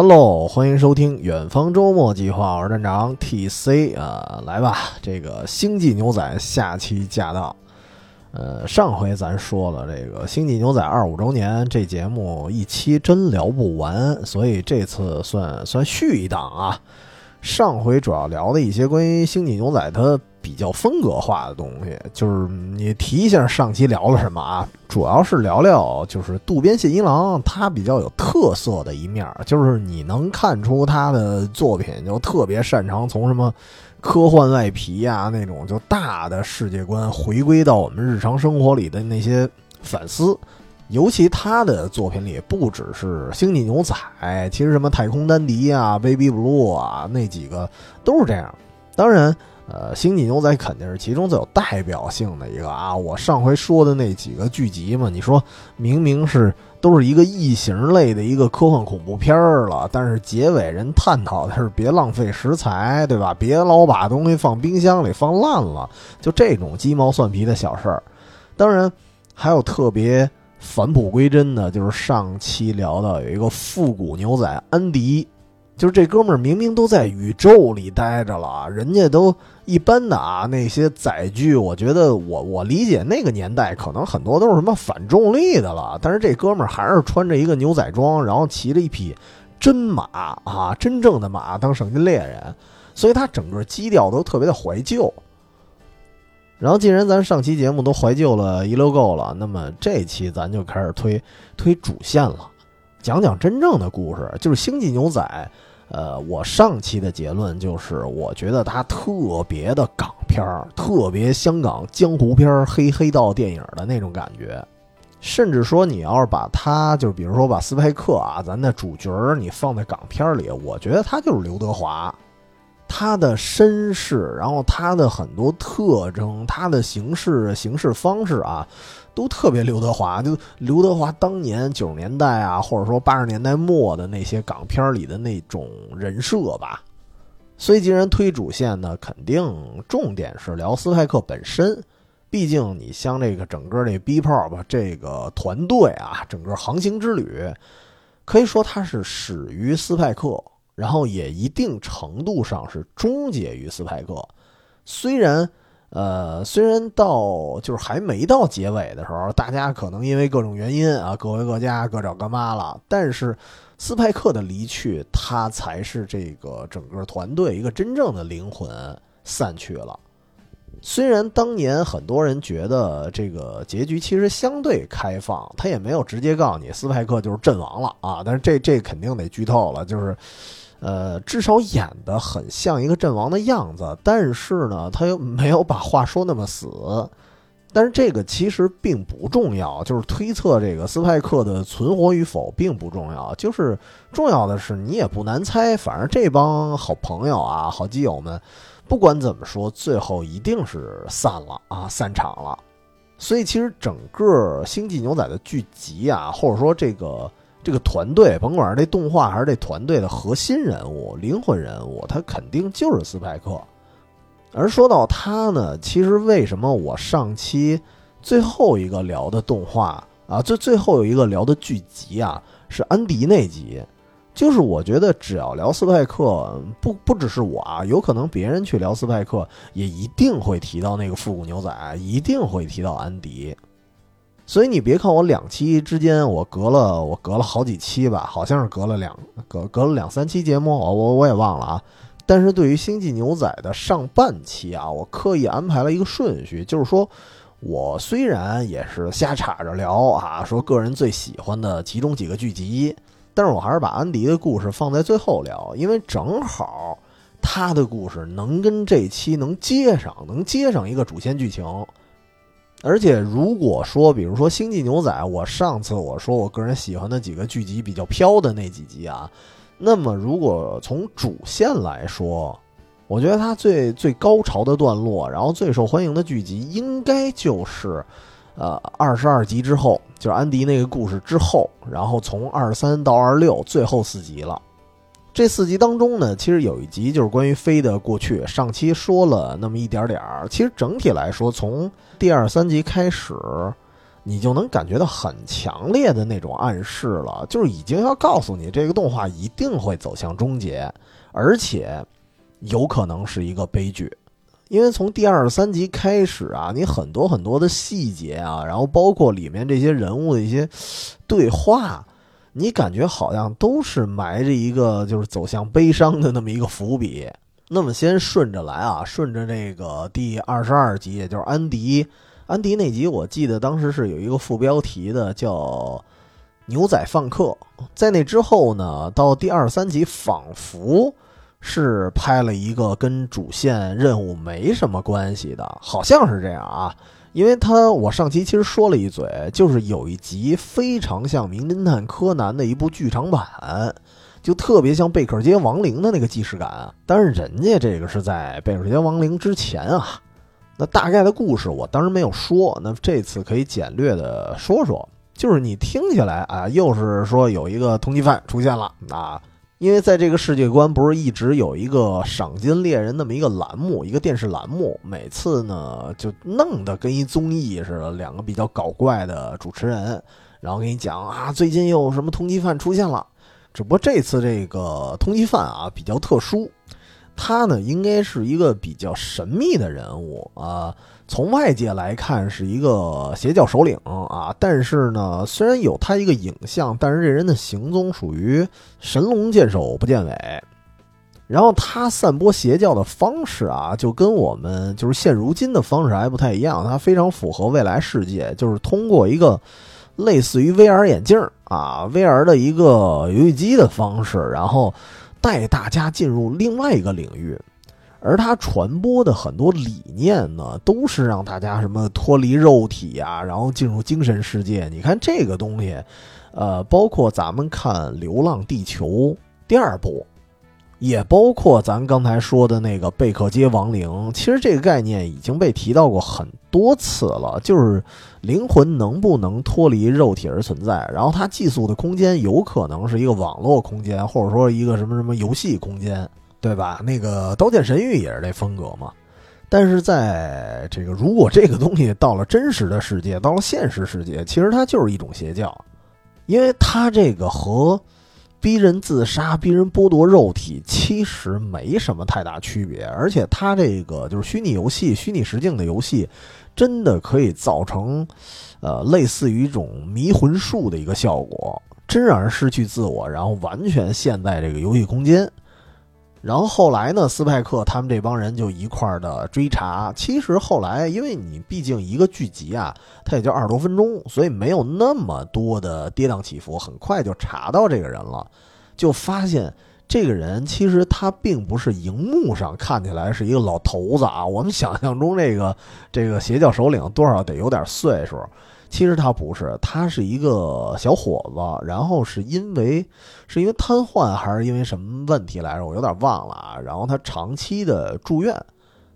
Hello，欢迎收听远方周末计划，我是站长 TC 啊，来吧，这个星际牛仔下期驾到。呃，上回咱说了这个星际牛仔二五周年，这节目一期真聊不完，所以这次算算续一档啊。上回主要聊的一些关于星际牛仔它比较风格化的东西，就是你提一下上期聊了什么啊？主要是聊聊就是渡边信一郎他比较有特色的一面，就是你能看出他的作品就特别擅长从什么科幻外皮呀那种就大的世界观回归到我们日常生活里的那些反思。尤其他的作品里不只是星际牛仔，其实什么太空丹迪啊、Baby Blue 啊那几个都是这样。当然，呃，星际牛仔肯定是其中最有代表性的一个啊。我上回说的那几个剧集嘛，你说明明是都是一个异形类的一个科幻恐怖片儿了，但是结尾人探讨的是别浪费食材，对吧？别老把东西放冰箱里放烂了，就这种鸡毛蒜皮的小事儿。当然，还有特别。返璞归真的，就是上期聊到有一个复古牛仔安迪，就是这哥们儿明明都在宇宙里待着了，人家都一般的啊那些载具，我觉得我我理解那个年代可能很多都是什么反重力的了，但是这哥们儿还是穿着一个牛仔装，然后骑着一匹真马啊，真正的马当赏金猎人，所以他整个基调都特别的怀旧。然后，既然咱上期节目都怀旧了一溜够了，那么这期咱就开始推推主线了，讲讲真正的故事，就是《星际牛仔》。呃，我上期的结论就是，我觉得它特别的港片儿，特别香港江湖片儿、黑黑道电影的那种感觉。甚至说，你要是把它，就比如说把斯派克啊，咱的主角，你放在港片里，我觉得他就是刘德华。他的身世，然后他的很多特征，他的行事行事方式啊，都特别刘德华。就刘德华当年九十年代啊，或者说八十年代末的那些港片里的那种人设吧。所以，既然推主线呢，肯定重点是聊斯派克本身。毕竟，你像这个整个这 B 炮吧，这个团队啊，整个航行之旅，可以说它是始于斯派克。然后也一定程度上是终结于斯派克，虽然，呃，虽然到就是还没到结尾的时候，大家可能因为各种原因啊，各回各家，各找各妈了。但是斯派克的离去，他才是这个整个团队一个真正的灵魂散去了。虽然当年很多人觉得这个结局其实相对开放，他也没有直接告诉你斯派克就是阵亡了啊，但是这这肯定得剧透了，就是。呃，至少演的很像一个阵亡的样子，但是呢，他又没有把话说那么死。但是这个其实并不重要，就是推测这个斯派克的存活与否并不重要，就是重要的是你也不难猜，反正这帮好朋友啊、好基友们，不管怎么说，最后一定是散了啊，散场了。所以其实整个《星际牛仔》的剧集啊，或者说这个。这个团队，甭管是这动画还是这团队的核心人物、灵魂人物，他肯定就是斯派克。而说到他呢，其实为什么我上期最后一个聊的动画啊，最最后有一个聊的剧集啊，是安迪那集，就是我觉得只要聊斯派克，不不只是我啊，有可能别人去聊斯派克，也一定会提到那个复古牛仔，一定会提到安迪。所以你别看我两期之间我隔了我隔了好几期吧，好像是隔了两隔隔了两三期节目，我我我也忘了啊。但是对于《星际牛仔》的上半期啊，我刻意安排了一个顺序，就是说我虽然也是瞎插着聊啊，说个人最喜欢的其中几个剧集，但是我还是把安迪的故事放在最后聊，因为正好他的故事能跟这期能接上，能接上一个主线剧情。而且，如果说，比如说《星际牛仔》，我上次我说我个人喜欢的几个剧集比较飘的那几集啊，那么如果从主线来说，我觉得它最最高潮的段落，然后最受欢迎的剧集，应该就是，呃，二十二集之后，就是安迪那个故事之后，然后从二三到二六，最后四集了。这四集当中呢，其实有一集就是关于飞的过去。上期说了那么一点点儿。其实整体来说，从第二三集开始，你就能感觉到很强烈的那种暗示了，就是已经要告诉你这个动画一定会走向终结，而且有可能是一个悲剧。因为从第二三集开始啊，你很多很多的细节啊，然后包括里面这些人物的一些对话，你感觉好像都是埋着一个就是走向悲伤的那么一个伏笔。那么先顺着来啊，顺着这个第二十二集，也就是安迪，安迪那集，我记得当时是有一个副标题的，叫“牛仔放客”。在那之后呢，到第二十三集，仿佛。是拍了一个跟主线任务没什么关系的，好像是这样啊。因为他我上期其实说了一嘴，就是有一集非常像《名侦探柯南》的一部剧场版，就特别像贝克街亡灵的那个既视感。但是人家这个是在贝克街亡灵之前啊。那大概的故事我当然没有说，那这次可以简略的说说，就是你听起来啊，又是说有一个通缉犯出现了啊。因为在这个世界观，不是一直有一个赏金猎人那么一个栏目，一个电视栏目，每次呢就弄得跟一综艺似的，两个比较搞怪的主持人，然后给你讲啊，最近又有什么通缉犯出现了。只不过这次这个通缉犯啊比较特殊，他呢应该是一个比较神秘的人物啊。从外界来看是一个邪教首领啊，但是呢，虽然有他一个影像，但是这人的行踪属于神龙见首不见尾。然后他散播邪教的方式啊，就跟我们就是现如今的方式还不太一样。他非常符合未来世界，就是通过一个类似于 VR 眼镜啊，VR 的一个游戏机的方式，然后带大家进入另外一个领域。而他传播的很多理念呢，都是让大家什么脱离肉体呀，然后进入精神世界。你看这个东西，呃，包括咱们看《流浪地球》第二部，也包括咱刚才说的那个贝克街亡灵。其实这个概念已经被提到过很多次了，就是灵魂能不能脱离肉体而存在，然后它寄宿的空间有可能是一个网络空间，或者说一个什么什么游戏空间。对吧？那个《刀剑神域》也是这风格嘛。但是在这个，如果这个东西到了真实的世界，到了现实世界，其实它就是一种邪教，因为它这个和逼人自杀、逼人剥夺肉体其实没什么太大区别。而且它这个就是虚拟游戏、虚拟实境的游戏，真的可以造成呃类似于一种迷魂术的一个效果，真让人失去自我，然后完全陷在这个游戏空间。然后后来呢，斯派克他们这帮人就一块儿的追查。其实后来，因为你毕竟一个剧集啊，它也就二十多分钟，所以没有那么多的跌宕起伏，很快就查到这个人了，就发现这个人其实他并不是荧幕上看起来是一个老头子啊。我们想象中这个这个邪教首领多少得有点岁数。其实他不是，他是一个小伙子，然后是因为是因为瘫痪还是因为什么问题来着？我有点忘了啊。然后他长期的住院，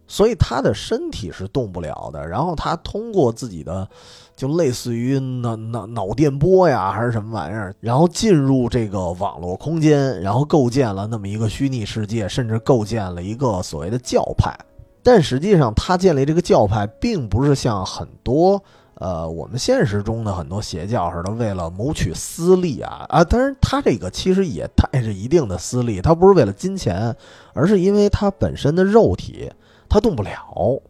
所以他的身体是动不了的。然后他通过自己的，就类似于脑脑脑电波呀，还是什么玩意儿，然后进入这个网络空间，然后构建了那么一个虚拟世界，甚至构建了一个所谓的教派。但实际上，他建立这个教派，并不是像很多。呃，我们现实中的很多邪教似的，为了谋取私利啊啊！当然，他这个其实也带着一定的私利，他不是为了金钱，而是因为他本身的肉体他动不了。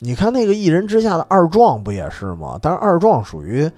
你看那个一人之下的二壮不也是吗？但是二壮属于。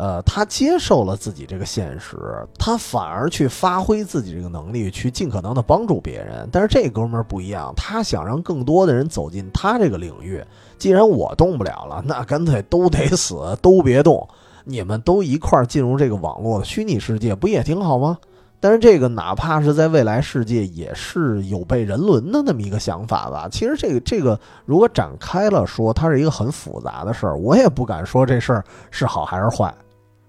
呃，他接受了自己这个现实，他反而去发挥自己这个能力，去尽可能的帮助别人。但是这哥们儿不一样，他想让更多的人走进他这个领域。既然我动不了了，那干脆都得死，都别动，你们都一块儿进入这个网络虚拟世界，不也挺好吗？但是这个哪怕是在未来世界，也是有悖人伦的那么一个想法吧。其实这个这个如果展开了说，它是一个很复杂的事儿，我也不敢说这事儿是好还是坏。《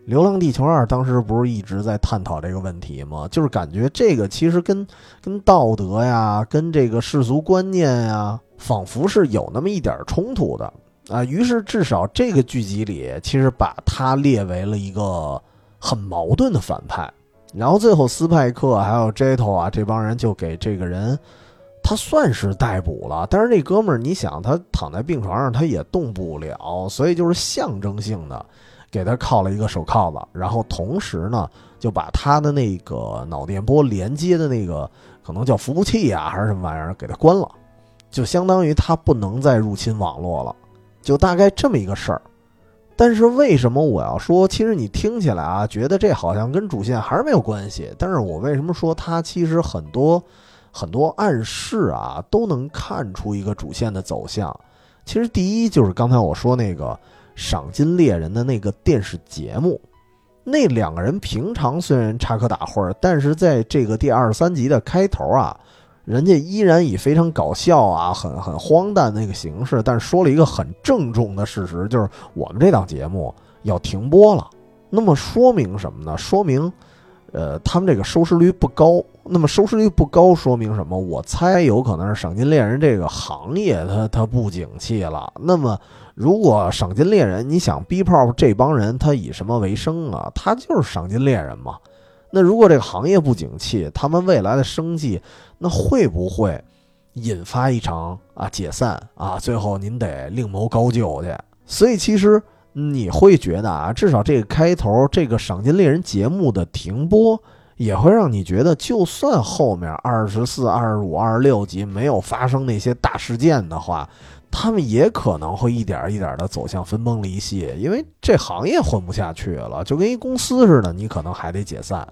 流浪地球二》当时不是一直在探讨这个问题吗？就是感觉这个其实跟跟道德呀、跟这个世俗观念呀，仿佛是有那么一点冲突的啊。于是至少这个剧集里，其实把他列为了一个很矛盾的反派。然后最后斯派克还有 Jeto 啊这帮人就给这个人，他算是逮捕了。但是这哥们儿，你想他躺在病床上，他也动不了，所以就是象征性的。给他铐了一个手铐子，然后同时呢，就把他的那个脑电波连接的那个可能叫服务器啊，还是什么玩意儿，给他关了，就相当于他不能再入侵网络了，就大概这么一个事儿。但是为什么我要说，其实你听起来啊，觉得这好像跟主线还是没有关系？但是我为什么说它其实很多很多暗示啊，都能看出一个主线的走向？其实第一就是刚才我说那个。赏金猎人的那个电视节目，那两个人平常虽然插科打诨，但是在这个第二十三集的开头啊，人家依然以非常搞笑啊、很很荒诞那个形式，但是说了一个很郑重的事实，就是我们这档节目要停播了。那么说明什么呢？说明，呃，他们这个收视率不高。那么收视率不高，说明什么？我猜有可能是赏金猎人这个行业它它不景气了。那么。如果赏金猎人，你想 B 炮这帮人他以什么为生啊？他就是赏金猎人嘛。那如果这个行业不景气，他们未来的生计，那会不会引发一场啊解散啊？最后您得另谋高就去。所以其实你会觉得啊，至少这个开头这个赏金猎人节目的停播，也会让你觉得，就算后面二十四、二十五、二十六集没有发生那些大事件的话。他们也可能会一点一点的走向分崩离析，因为这行业混不下去了，就跟一公司似的，你可能还得解散。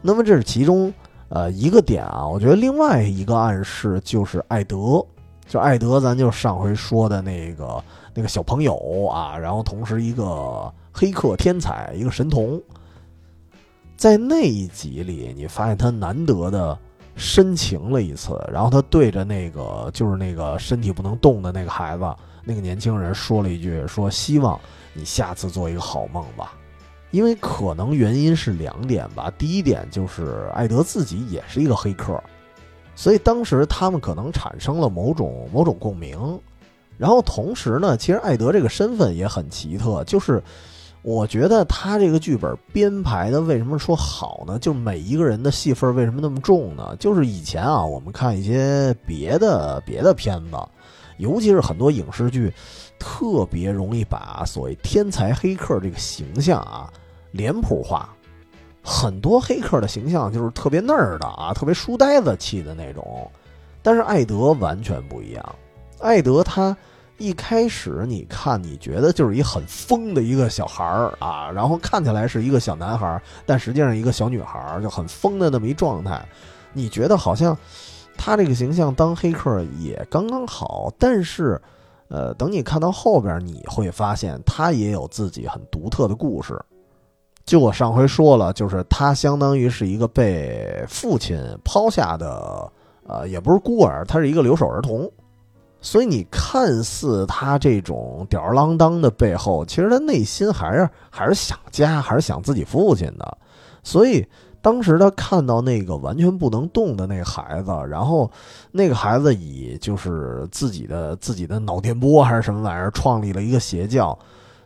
那么这是其中呃一个点啊，我觉得另外一个暗示就是艾德，就艾德，咱就上回说的那个那个小朋友啊，然后同时一个黑客天才，一个神童，在那一集里，你发现他难得的。深情了一次，然后他对着那个就是那个身体不能动的那个孩子，那个年轻人说了一句：“说希望你下次做一个好梦吧。”因为可能原因是两点吧。第一点就是艾德自己也是一个黑客，所以当时他们可能产生了某种某种共鸣。然后同时呢，其实艾德这个身份也很奇特，就是。我觉得他这个剧本编排的为什么说好呢？就是每一个人的戏份为什么那么重呢？就是以前啊，我们看一些别的别的片子，尤其是很多影视剧，特别容易把所谓天才黑客这个形象啊脸谱化，很多黑客的形象就是特别那儿的啊，特别书呆子气的那种。但是艾德完全不一样，艾德他。一开始你看，你觉得就是一很疯的一个小孩儿啊，然后看起来是一个小男孩，但实际上一个小女孩，就很疯的那么一状态。你觉得好像他这个形象当黑客也刚刚好，但是，呃，等你看到后边，你会发现他也有自己很独特的故事。就我上回说了，就是他相当于是一个被父亲抛下的，呃，也不是孤儿，他是一个留守儿童。所以你看似他这种吊儿郎当的背后，其实他内心还是还是想家，还是想自己父亲的。所以当时他看到那个完全不能动的那个孩子，然后那个孩子以就是自己的自己的脑电波还是什么玩意儿创立了一个邪教。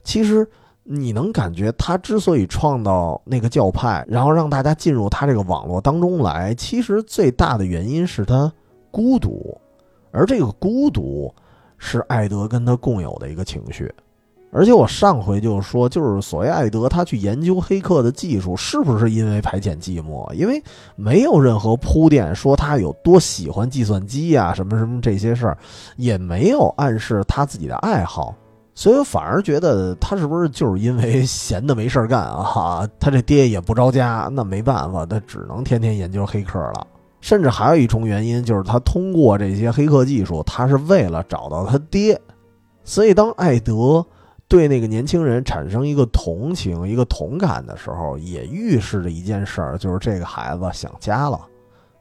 其实你能感觉他之所以创造那个教派，然后让大家进入他这个网络当中来，其实最大的原因是他孤独。而这个孤独，是艾德跟他共有的一个情绪，而且我上回就说，就是所谓艾德他去研究黑客的技术，是不是因为排遣寂寞？因为没有任何铺垫说他有多喜欢计算机呀，什么什么这些事儿，也没有暗示他自己的爱好，所以我反而觉得他是不是就是因为闲的没事儿干啊？他这爹也不着家，那没办法，他只能天天研究黑客了。甚至还有一重原因，就是他通过这些黑客技术，他是为了找到他爹。所以，当艾德对那个年轻人产生一个同情、一个同感的时候，也预示着一件事儿，就是这个孩子想家了。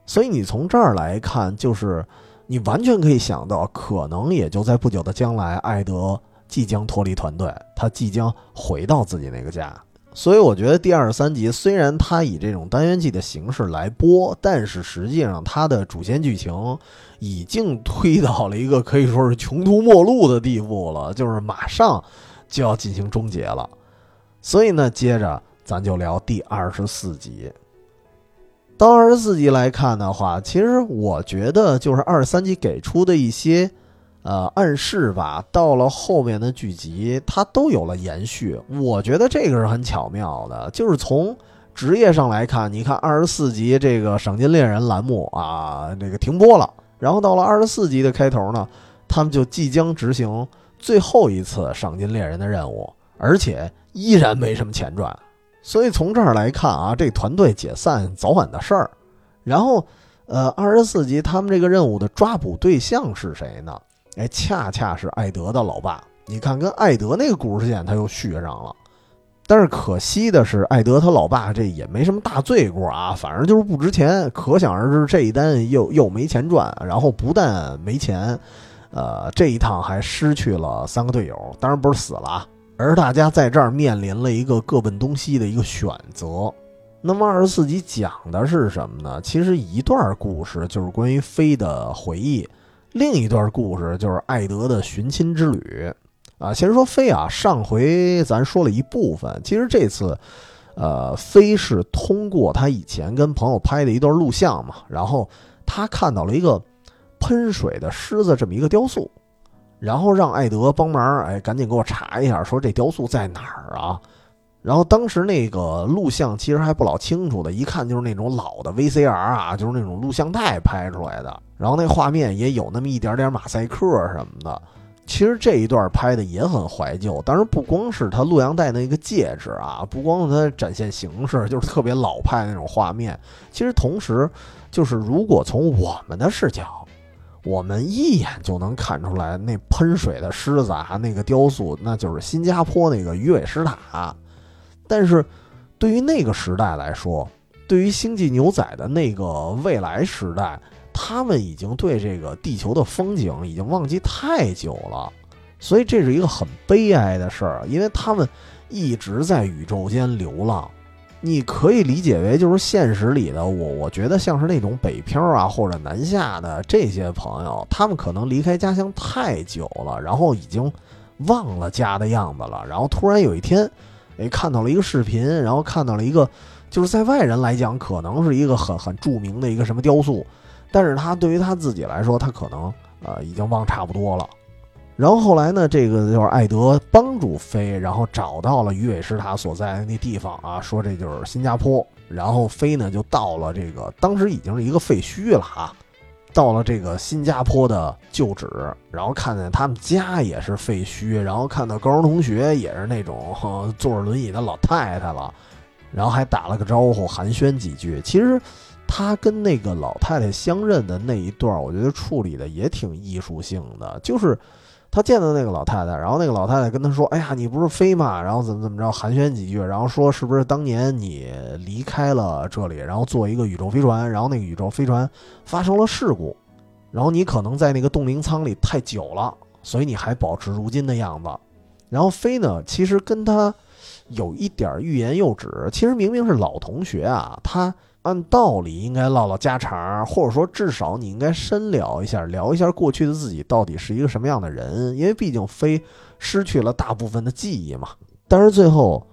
所以，你从这儿来看，就是你完全可以想到，可能也就在不久的将来，艾德即将脱离团队，他即将回到自己那个家。所以我觉得第二十三集虽然它以这种单元剧的形式来播，但是实际上它的主线剧情已经推到了一个可以说是穷途末路的地步了，就是马上就要进行终结了。所以呢，接着咱就聊第二十四集。到二十四集来看的话，其实我觉得就是二十三集给出的一些呃，暗示吧，到了后面的剧集，它都有了延续。我觉得这个是很巧妙的，就是从职业上来看，你看二十四集这个赏金猎人栏目啊，这个停播了，然后到了二十四集的开头呢，他们就即将执行最后一次赏金猎人的任务，而且依然没什么钱赚。所以从这儿来看啊，这团队解散早晚的事儿。然后，呃，二十四集他们这个任务的抓捕对象是谁呢？哎，恰恰是艾德的老爸。你看，跟艾德那个故事线他又续上了。但是可惜的是，艾德他老爸这也没什么大罪过啊，反正就是不值钱。可想而知，这一单又又没钱赚，然后不但没钱，呃，这一趟还失去了三个队友，当然不是死了，而大家在这儿面临了一个各奔东西的一个选择。那么二十四集讲的是什么呢？其实一段故事就是关于飞的回忆。另一段故事就是艾德的寻亲之旅，啊，先说飞啊，上回咱说了一部分，其实这次，呃，飞是通过他以前跟朋友拍的一段录像嘛，然后他看到了一个喷水的狮子这么一个雕塑，然后让艾德帮忙，哎，赶紧给我查一下，说这雕塑在哪儿啊？然后当时那个录像其实还不老清楚的，一看就是那种老的 VCR 啊，就是那种录像带拍出来的。然后那画面也有那么一点点马赛克什么的。其实这一段拍的也很怀旧，当然不光是他录像带那个戒指啊，不光是他展现形式，就是特别老派那种画面。其实同时，就是如果从我们的视角，我们一眼就能看出来，那喷水的狮子啊，那个雕塑，那就是新加坡那个鱼尾狮塔。但是，对于那个时代来说，对于星际牛仔的那个未来时代，他们已经对这个地球的风景已经忘记太久了，所以这是一个很悲哀的事儿，因为他们一直在宇宙间流浪。你可以理解为，就是现实里的我，我觉得像是那种北漂啊或者南下的这些朋友，他们可能离开家乡太久了，然后已经忘了家的样子了，然后突然有一天。哎，看到了一个视频，然后看到了一个，就是在外人来讲，可能是一个很很著名的一个什么雕塑，但是他对于他自己来说，他可能呃已经忘差不多了。然后后来呢，这个就是艾德帮助飞，然后找到了鱼尾狮塔所在的那地方啊，说这就是新加坡。然后飞呢就到了这个，当时已经是一个废墟了啊。到了这个新加坡的旧址，然后看见他们家也是废墟，然后看到高中同学也是那种坐着轮椅的老太太了，然后还打了个招呼，寒暄几句。其实他跟那个老太太相认的那一段，我觉得处理的也挺艺术性的，就是。他见到那个老太太，然后那个老太太跟他说：“哎呀，你不是飞吗？然后怎么怎么着，寒暄几句，然后说是不是当年你离开了这里，然后坐一个宇宙飞船，然后那个宇宙飞船发生了事故，然后你可能在那个冻龄舱里太久了，所以你还保持如今的样子。然后飞呢，其实跟他有一点欲言又止，其实明明是老同学啊，他。”按道理应该唠唠家常，或者说至少你应该深聊一下，聊一下过去的自己到底是一个什么样的人，因为毕竟飞失去了大部分的记忆嘛。但是最后，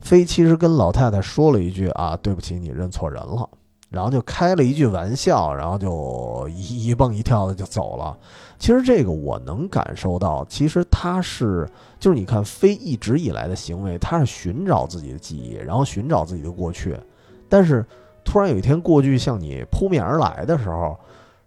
飞其实跟老太太说了一句啊，对不起，你认错人了，然后就开了一句玩笑，然后就一一蹦一跳的就走了。其实这个我能感受到，其实他是就是你看飞一直以来的行为，他是寻找自己的记忆，然后寻找自己的过去，但是。突然有一天，过去向你扑面而来的时候，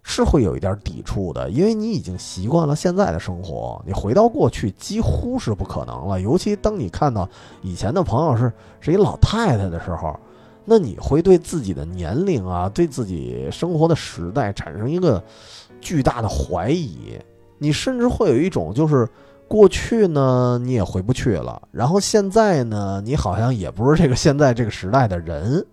是会有一点抵触的，因为你已经习惯了现在的生活，你回到过去几乎是不可能了。尤其当你看到以前的朋友是是一老太太的时候，那你会对自己的年龄啊，对自己生活的时代产生一个巨大的怀疑。你甚至会有一种就是过去呢你也回不去了，然后现在呢你好像也不是这个现在这个时代的人。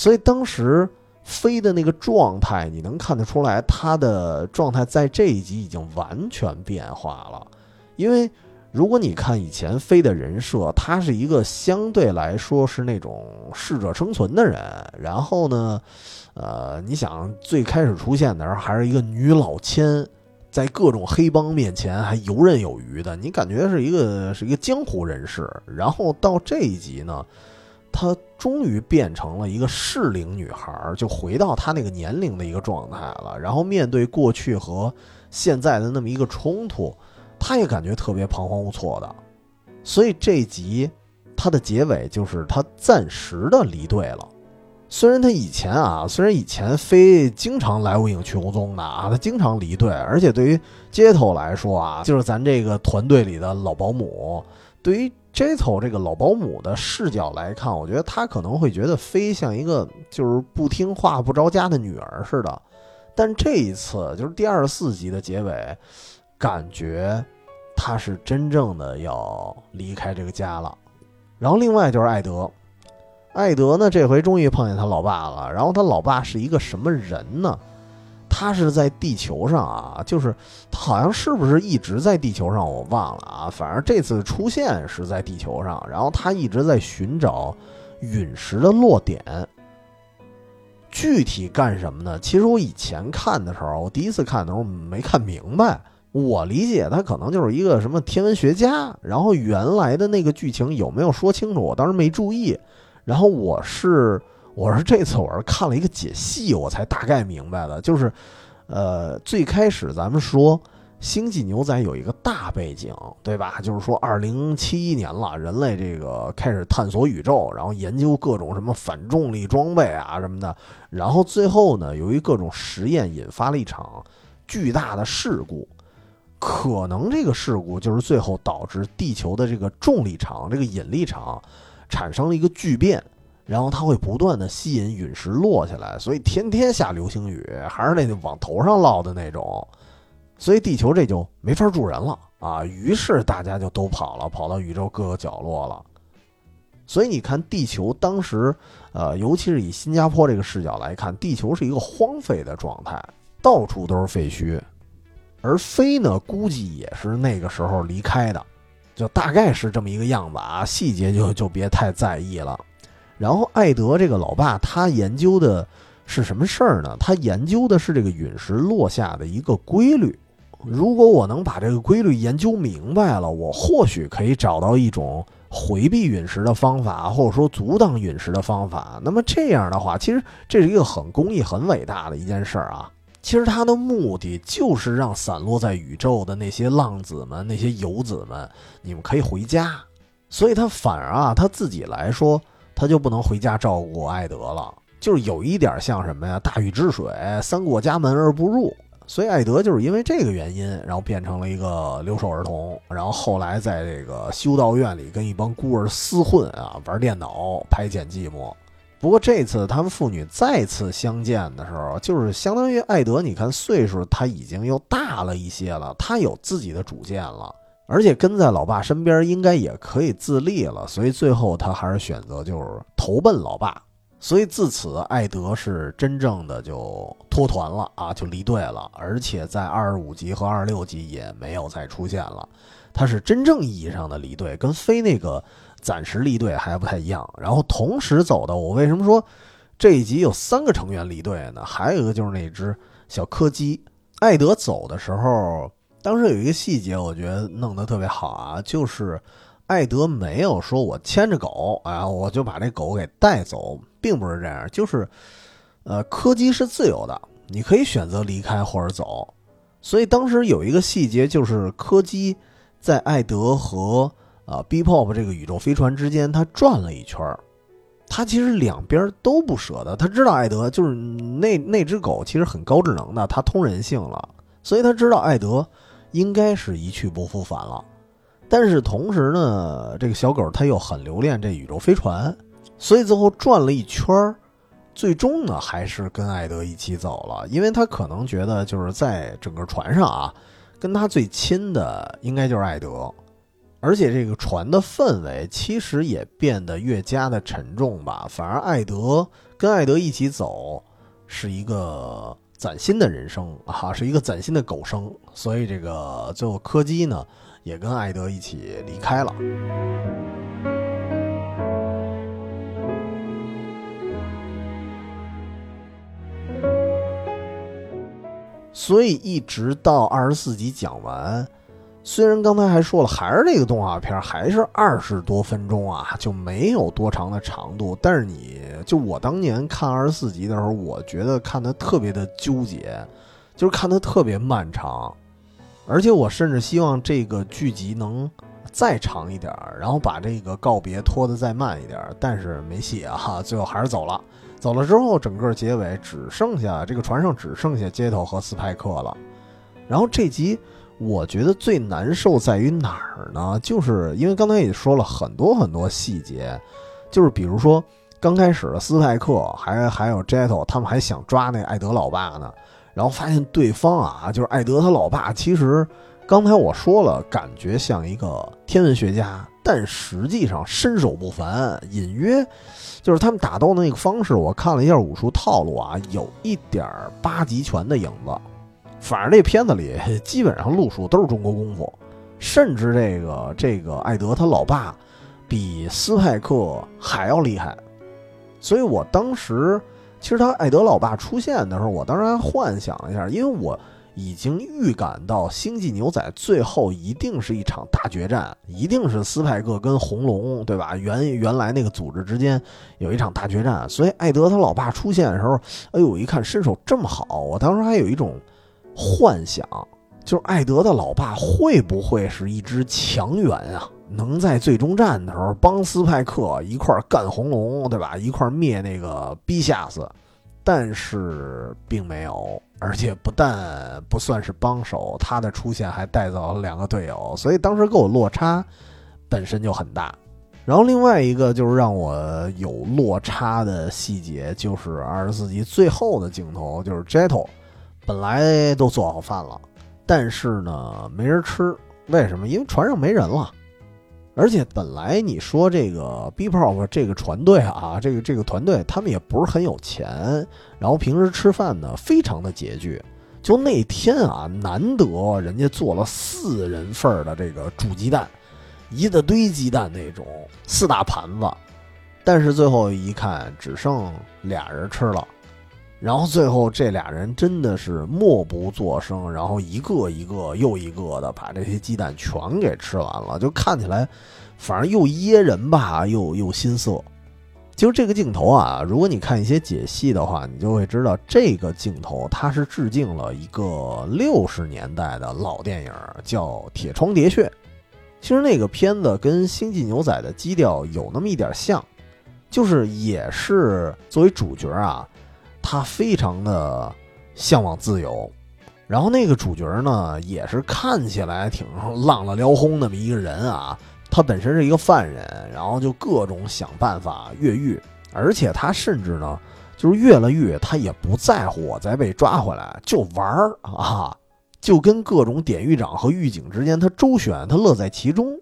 所以当时飞的那个状态，你能看得出来，他的状态在这一集已经完全变化了。因为如果你看以前飞的人设，他是一个相对来说是那种适者生存的人。然后呢，呃，你想最开始出现的时候还是一个女老千，在各种黑帮面前还游刃有余的，你感觉是一个是一个江湖人士。然后到这一集呢。他终于变成了一个适龄女孩，就回到她那个年龄的一个状态了。然后面对过去和现在的那么一个冲突，她也感觉特别彷徨无措的。所以这集它的结尾就是她暂时的离队了。虽然他以前啊，虽然以前飞经常来无影去无踪的啊，他经常离队，而且对于街头来说啊，就是咱这个团队里的老保姆，对于街头这个老保姆的视角来看，我觉得他可能会觉得飞像一个就是不听话、不着家的女儿似的。但这一次就是第二十四集的结尾，感觉他是真正的要离开这个家了。然后另外就是艾德。艾德呢？这回终于碰见他老爸了。然后他老爸是一个什么人呢？他是在地球上啊，就是他好像是不是一直在地球上？我忘了啊。反正这次出现是在地球上，然后他一直在寻找陨石的落点。具体干什么呢？其实我以前看的时候，我第一次看的时候没看明白。我理解他可能就是一个什么天文学家。然后原来的那个剧情有没有说清楚？我当时没注意。然后我是我是这次我是看了一个解析，我才大概明白的，就是，呃，最开始咱们说《星际牛仔》有一个大背景，对吧？就是说，二零七一年了，人类这个开始探索宇宙，然后研究各种什么反重力装备啊什么的，然后最后呢，由于各种实验引发了一场巨大的事故，可能这个事故就是最后导致地球的这个重力场、这个引力场。产生了一个巨变，然后它会不断的吸引陨石落下来，所以天天下流星雨，还是那往头上落的那种，所以地球这就没法住人了啊。于是大家就都跑了，跑到宇宙各个角落了。所以你看，地球当时，呃，尤其是以新加坡这个视角来看，地球是一个荒废的状态，到处都是废墟。而飞呢，估计也是那个时候离开的。就大概是这么一个样子啊，细节就就别太在意了。然后艾德这个老爸他研究的是什么事儿呢？他研究的是这个陨石落下的一个规律。如果我能把这个规律研究明白了，我或许可以找到一种回避陨石的方法，或者说阻挡陨石的方法。那么这样的话，其实这是一个很公益、很伟大的一件事儿啊。其实他的目的就是让散落在宇宙的那些浪子们、那些游子们，你们可以回家。所以他反而啊，他自己来说，他就不能回家照顾艾德了，就是有一点像什么呀？大禹治水，三过家门而不入。所以艾德就是因为这个原因，然后变成了一个留守儿童，然后后来在这个修道院里跟一帮孤儿厮混啊，玩电脑，排遣寂寞。不过这次他们父女再次相见的时候，就是相当于艾德，你看岁数他已经又大了一些了，他有自己的主见了，而且跟在老爸身边应该也可以自立了，所以最后他还是选择就是投奔老爸。所以自此，艾德是真正的就脱团了啊，就离队了，而且在二十五集和二十六集也没有再出现了，他是真正意义上的离队，跟非那个。暂时离队还不太一样，然后同时走的，我为什么说这一集有三个成员离队呢？还有一个就是那只小柯基。艾德走的时候，当时有一个细节，我觉得弄得特别好啊，就是艾德没有说我牵着狗，啊，我就把这狗给带走，并不是这样，就是呃，柯基是自由的，你可以选择离开或者走。所以当时有一个细节，就是柯基在艾德和啊，B-pop 这个宇宙飞船之间，他转了一圈儿，他其实两边都不舍得。他知道艾德就是那那只狗，其实很高智能的，它通人性了，所以他知道艾德应该是一去不复返了。但是同时呢，这个小狗它又很留恋这宇宙飞船，所以最后转了一圈儿，最终呢还是跟艾德一起走了，因为他可能觉得就是在整个船上啊，跟他最亲的应该就是艾德。而且这个船的氛围其实也变得越加的沉重吧。反而艾德跟艾德一起走，是一个崭新的人生啊，是一个崭新的狗生。所以这个最后柯基呢，也跟艾德一起离开了。所以一直到二十四集讲完。虽然刚才还说了，还是这个动画片，还是二十多分钟啊，就没有多长的长度。但是你就我当年看二十四集的时候，我觉得看的特别的纠结，就是看的特别漫长，而且我甚至希望这个剧集能再长一点，然后把这个告别拖得再慢一点。但是没戏啊，最后还是走了。走了之后，整个结尾只剩下这个船上只剩下街头和斯派克了。然后这集我觉得最难受在于哪儿呢？就是因为刚才也说了很多很多细节，就是比如说刚开始的斯派克还还有 Jetto 他们还想抓那艾德老爸呢，然后发现对方啊，就是艾德他老爸，其实刚才我说了，感觉像一个天文学家，但实际上身手不凡，隐约。就是他们打斗的那个方式，我看了一下武术套路啊，有一点八极拳的影子。反正这片子里 基本上路数都是中国功夫，甚至这个这个艾德他老爸比斯派克还要厉害。所以我当时其实他艾德老爸出现的时候，我当时还幻想了一下，因为我。已经预感到《星际牛仔》最后一定是一场大决战，一定是斯派克跟红龙，对吧？原原来那个组织之间有一场大决战，所以艾德他老爸出现的时候，哎呦，一看身手这么好，我当时还有一种幻想，就是艾德的老爸会不会是一支强援啊？能在最终战的时候帮斯派克一块干红龙，对吧？一块灭那个逼夏斯，但是并没有。而且不但不算是帮手，他的出现还带走了两个队友，所以当时给我落差本身就很大。然后另外一个就是让我有落差的细节，就是二十四集最后的镜头，就是 Jetto 本来都做好饭了，但是呢没人吃，为什么？因为船上没人了。而且本来你说这个 B Pop 这个船队啊，这个这个团队，他们也不是很有钱，然后平时吃饭呢非常的拮据。就那天啊，难得人家做了四人份的这个煮鸡蛋，一大堆鸡蛋那种四大盘子，但是最后一看只剩俩人吃了。然后最后这俩人真的是默不作声，然后一个一个又一个的把这些鸡蛋全给吃完了，就看起来，反正又噎人吧，又又心塞。其实这个镜头啊，如果你看一些解析的话，你就会知道这个镜头它是致敬了一个六十年代的老电影，叫《铁窗喋血》。其实那个片子跟《星际牛仔》的基调有那么一点像，就是也是作为主角啊。他非常的向往自由，然后那个主角呢，也是看起来挺浪了撩轰那么一个人啊。他本身是一个犯人，然后就各种想办法越狱，而且他甚至呢，就是越了狱，他也不在乎我再被抓回来，就玩儿啊，就跟各种典狱长和狱警之间他周旋，他乐在其中。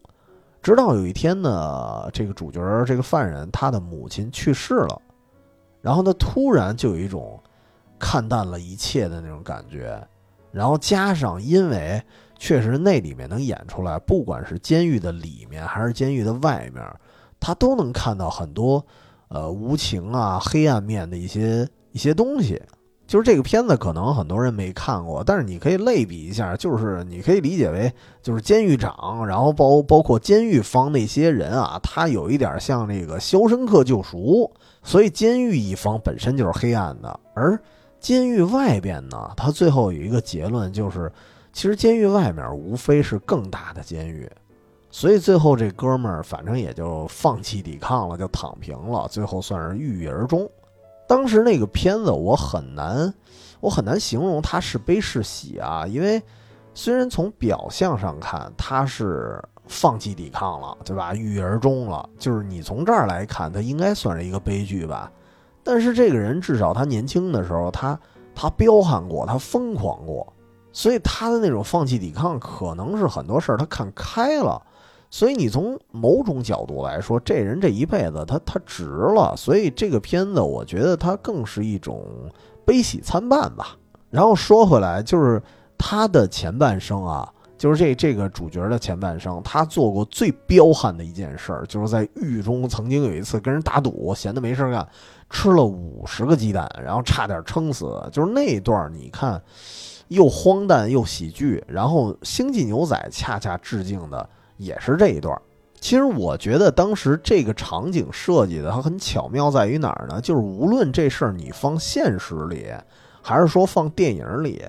直到有一天呢，这个主角这个犯人他的母亲去世了。然后他突然就有一种看淡了一切的那种感觉，然后加上因为确实那里面能演出来，不管是监狱的里面还是监狱的外面，他都能看到很多呃无情啊、黑暗面的一些一些东西。就是这个片子可能很多人没看过，但是你可以类比一下，就是你可以理解为就是监狱长，然后包包括监狱方那些人啊，他有一点像那个《肖申克救赎》。所以，监狱一方本身就是黑暗的，而监狱外边呢，他最后有一个结论，就是其实监狱外面无非是更大的监狱。所以最后这哥们儿反正也就放弃抵抗了，就躺平了，最后算是郁郁而终。当时那个片子我很难，我很难形容它是悲是喜啊，因为虽然从表象上看它是。放弃抵抗了，对吧？郁郁而终了，就是你从这儿来看，他应该算是一个悲剧吧。但是这个人至少他年轻的时候，他他彪悍过，他疯狂过，所以他的那种放弃抵抗，可能是很多事儿他看开了。所以你从某种角度来说，这人这一辈子他他值了。所以这个片子，我觉得它更是一种悲喜参半吧。然后说回来，就是他的前半生啊。就是这这个主角的前半生，他做过最彪悍的一件事儿，就是在狱中曾经有一次跟人打赌，闲的没事干，吃了五十个鸡蛋，然后差点撑死。就是那一段，你看，又荒诞又喜剧。然后《星际牛仔》恰恰致敬的也是这一段。其实我觉得当时这个场景设计的它很巧妙，在于哪儿呢？就是无论这事儿你放现实里，还是说放电影里，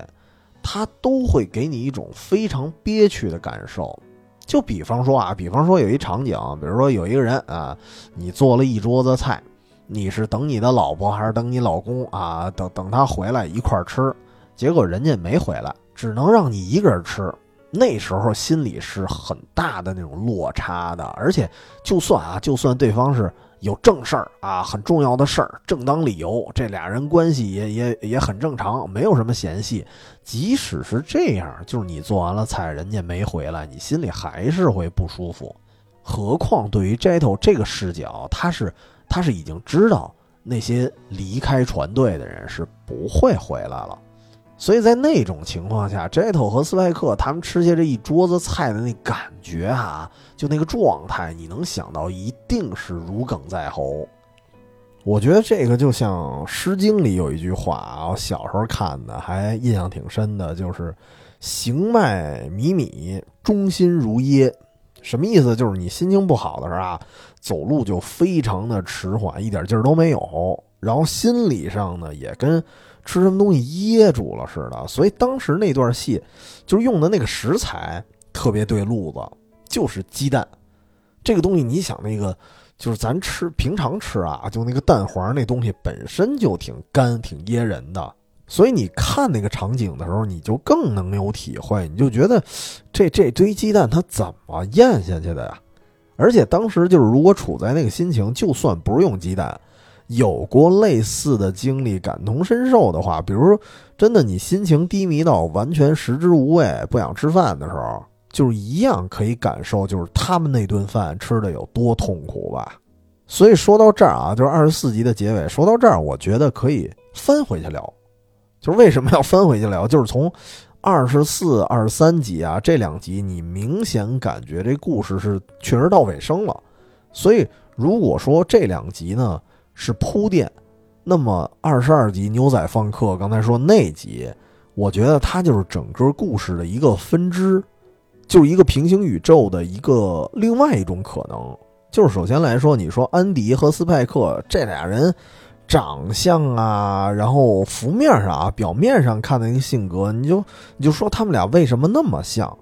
它都会给你一种非常憋屈的感受。就比方说啊，比方说有一场景，比如说有一个人啊，你做了一桌子菜，你是等你的老婆还是等你老公啊？等等他回来一块儿吃，结果人家没回来，只能让你一个人吃。那时候心里是很大的那种落差的，而且就算啊，就算对方是有正事儿啊，很重要的事儿，正当理由，这俩人关系也也也很正常，没有什么嫌隙。即使是这样，就是你做完了菜，人家没回来，你心里还是会不舒服。何况对于 Jetto 这个视角，他是他是已经知道那些离开船队的人是不会回来了。所以在那种情况下，JET 和斯派克他们吃下这一桌子菜的那感觉啊，就那个状态，你能想到一定是如鲠在喉。我觉得这个就像《诗经》里有一句话啊，我小时候看的还印象挺深的，就是“行迈靡靡，中心如噎”。什么意思？就是你心情不好的时候啊，走路就非常的迟缓，一点劲儿都没有，然后心理上呢也跟。吃什么东西噎住了似的，所以当时那段戏就是用的那个食材特别对路子，就是鸡蛋这个东西。你想那个就是咱吃平常吃啊，就那个蛋黄那东西本身就挺干、挺噎人的，所以你看那个场景的时候，你就更能有体会，你就觉得这这堆鸡蛋它怎么咽下去的呀？而且当时就是如果处在那个心情，就算不是用鸡蛋。有过类似的经历，感同身受的话，比如说，真的你心情低迷到完全食之无味、不想吃饭的时候，就是一样可以感受，就是他们那顿饭吃的有多痛苦吧。所以说到这儿啊，就是二十四集的结尾。说到这儿，我觉得可以翻回去聊，就是为什么要翻回去聊，就是从二十四、二十三集啊这两集，你明显感觉这故事是确实到尾声了。所以如果说这两集呢，是铺垫，那么二十二集牛仔放客，刚才说那集，我觉得它就是整个故事的一个分支，就是一个平行宇宙的一个另外一种可能。就是首先来说，你说安迪和斯派克这俩人长相啊，然后浮面上啊，表面上看的那个性格，你就你就说他们俩为什么那么像？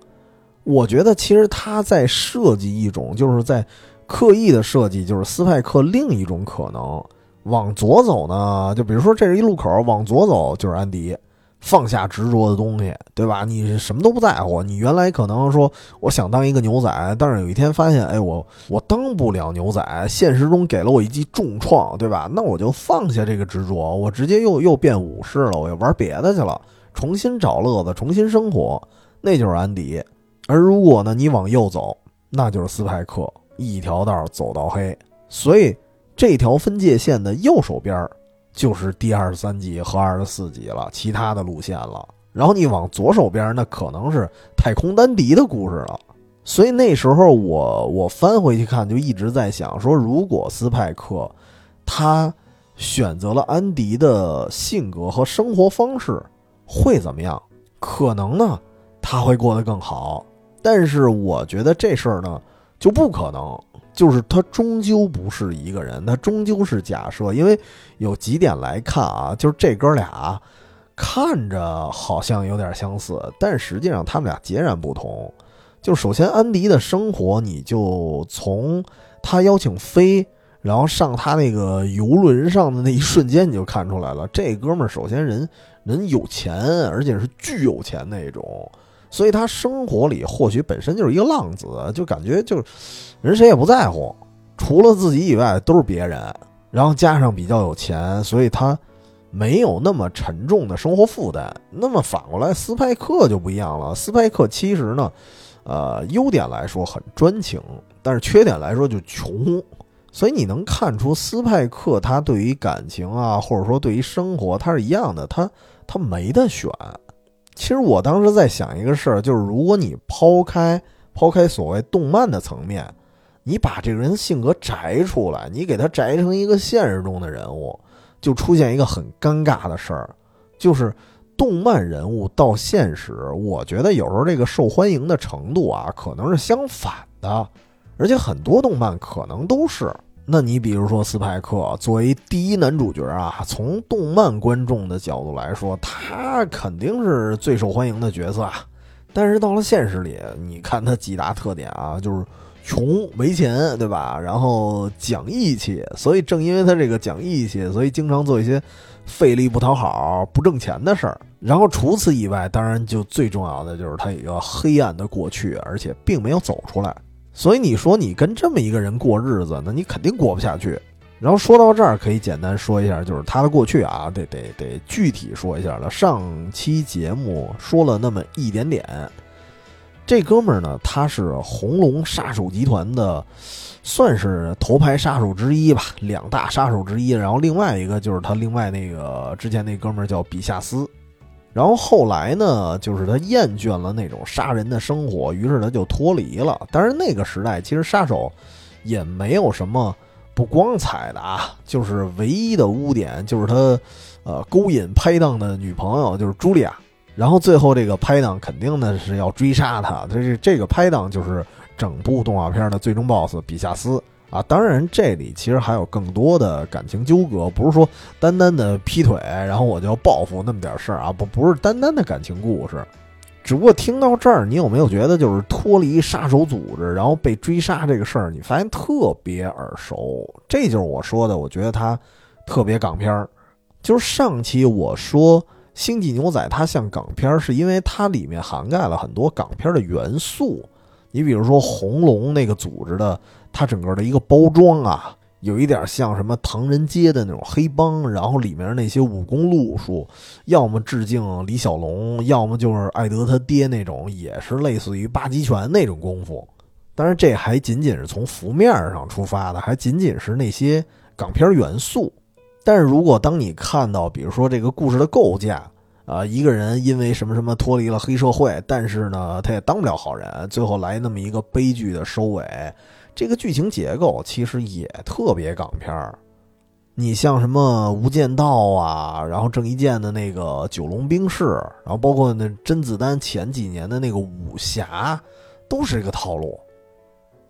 我觉得其实他在设计一种，就是在。刻意的设计就是斯派克另一种可能，往左走呢，就比如说这是一路口，往左走就是安迪，放下执着的东西，对吧？你什么都不在乎，你原来可能说我想当一个牛仔，但是有一天发现，哎，我我当不了牛仔，现实中给了我一记重创，对吧？那我就放下这个执着，我直接又又变武士了，我又玩别的去了，重新找乐子，重新生活，那就是安迪。而如果呢，你往右走，那就是斯派克。一条道走到黑，所以这条分界线的右手边就是第二十三集和二十四集了，其他的路线了。然后你往左手边，那可能是太空丹迪的故事了。所以那时候我我翻回去看，就一直在想说，如果斯派克他选择了安迪的性格和生活方式，会怎么样？可能呢，他会过得更好。但是我觉得这事儿呢。就不可能，就是他终究不是一个人，他终究是假设。因为有几点来看啊，就是这哥俩看着好像有点相似，但实际上他们俩截然不同。就首先安迪的生活，你就从他邀请飞，然后上他那个游轮上的那一瞬间，你就看出来了，这哥们儿首先人人有钱，而且是巨有钱那种。所以他生活里或许本身就是一个浪子，就感觉就人谁也不在乎，除了自己以外都是别人。然后加上比较有钱，所以他没有那么沉重的生活负担。那么反过来，斯派克就不一样了。斯派克其实呢，呃，优点来说很专情，但是缺点来说就穷。所以你能看出斯派克他对于感情啊，或者说对于生活，他是一样的，他他没得选。其实我当时在想一个事儿，就是如果你抛开抛开所谓动漫的层面，你把这个人性格摘出来，你给他摘成一个现实中的人物，就出现一个很尴尬的事儿，就是动漫人物到现实，我觉得有时候这个受欢迎的程度啊，可能是相反的，而且很多动漫可能都是。那你比如说斯派克作为第一男主角啊，从动漫观众的角度来说，他肯定是最受欢迎的角色啊。但是到了现实里，你看他几大特点啊，就是穷没钱，对吧？然后讲义气，所以正因为他这个讲义气，所以经常做一些费力不讨好、不挣钱的事儿。然后除此以外，当然就最重要的就是他一个黑暗的过去，而且并没有走出来。所以你说你跟这么一个人过日子，那你肯定过不下去。然后说到这儿，可以简单说一下，就是他的过去啊，得得得具体说一下了。上期节目说了那么一点点，这哥们儿呢，他是红龙杀手集团的，算是头牌杀手之一吧，两大杀手之一。然后另外一个就是他另外那个之前那哥们儿叫比夏斯。然后后来呢，就是他厌倦了那种杀人的生活，于是他就脱离了。但是那个时代其实杀手也没有什么。不光彩的啊，就是唯一的污点就是他，呃，勾引拍档的女朋友就是茱莉亚，然后最后这个拍档肯定呢是要追杀他，他这这个拍档就是整部动画片的最终 BOSS 比夏斯啊。当然这里其实还有更多的感情纠葛，不是说单单的劈腿，然后我就要报复那么点事儿啊，不不是单单的感情故事。只不过听到这儿，你有没有觉得就是脱离杀手组织，然后被追杀这个事儿，你发现特别耳熟？这就是我说的，我觉得它特别港片儿。就是上期我说《星际牛仔》它像港片儿，是因为它里面涵盖了很多港片的元素。你比如说红龙那个组织的，它整个的一个包装啊。有一点像什么唐人街的那种黑帮，然后里面那些武功路数，要么致敬李小龙，要么就是艾德他爹那种，也是类似于八极拳那种功夫。当然，这还仅仅是从浮面上出发的，还仅仅是那些港片元素。但是如果当你看到，比如说这个故事的构架，啊，一个人因为什么什么脱离了黑社会，但是呢，他也当不了好人，最后来那么一个悲剧的收尾。这个剧情结构其实也特别港片儿，你像什么《无间道》啊，然后郑伊健的那个《九龙冰室》，然后包括那甄子丹前几年的那个武侠，都是这个套路。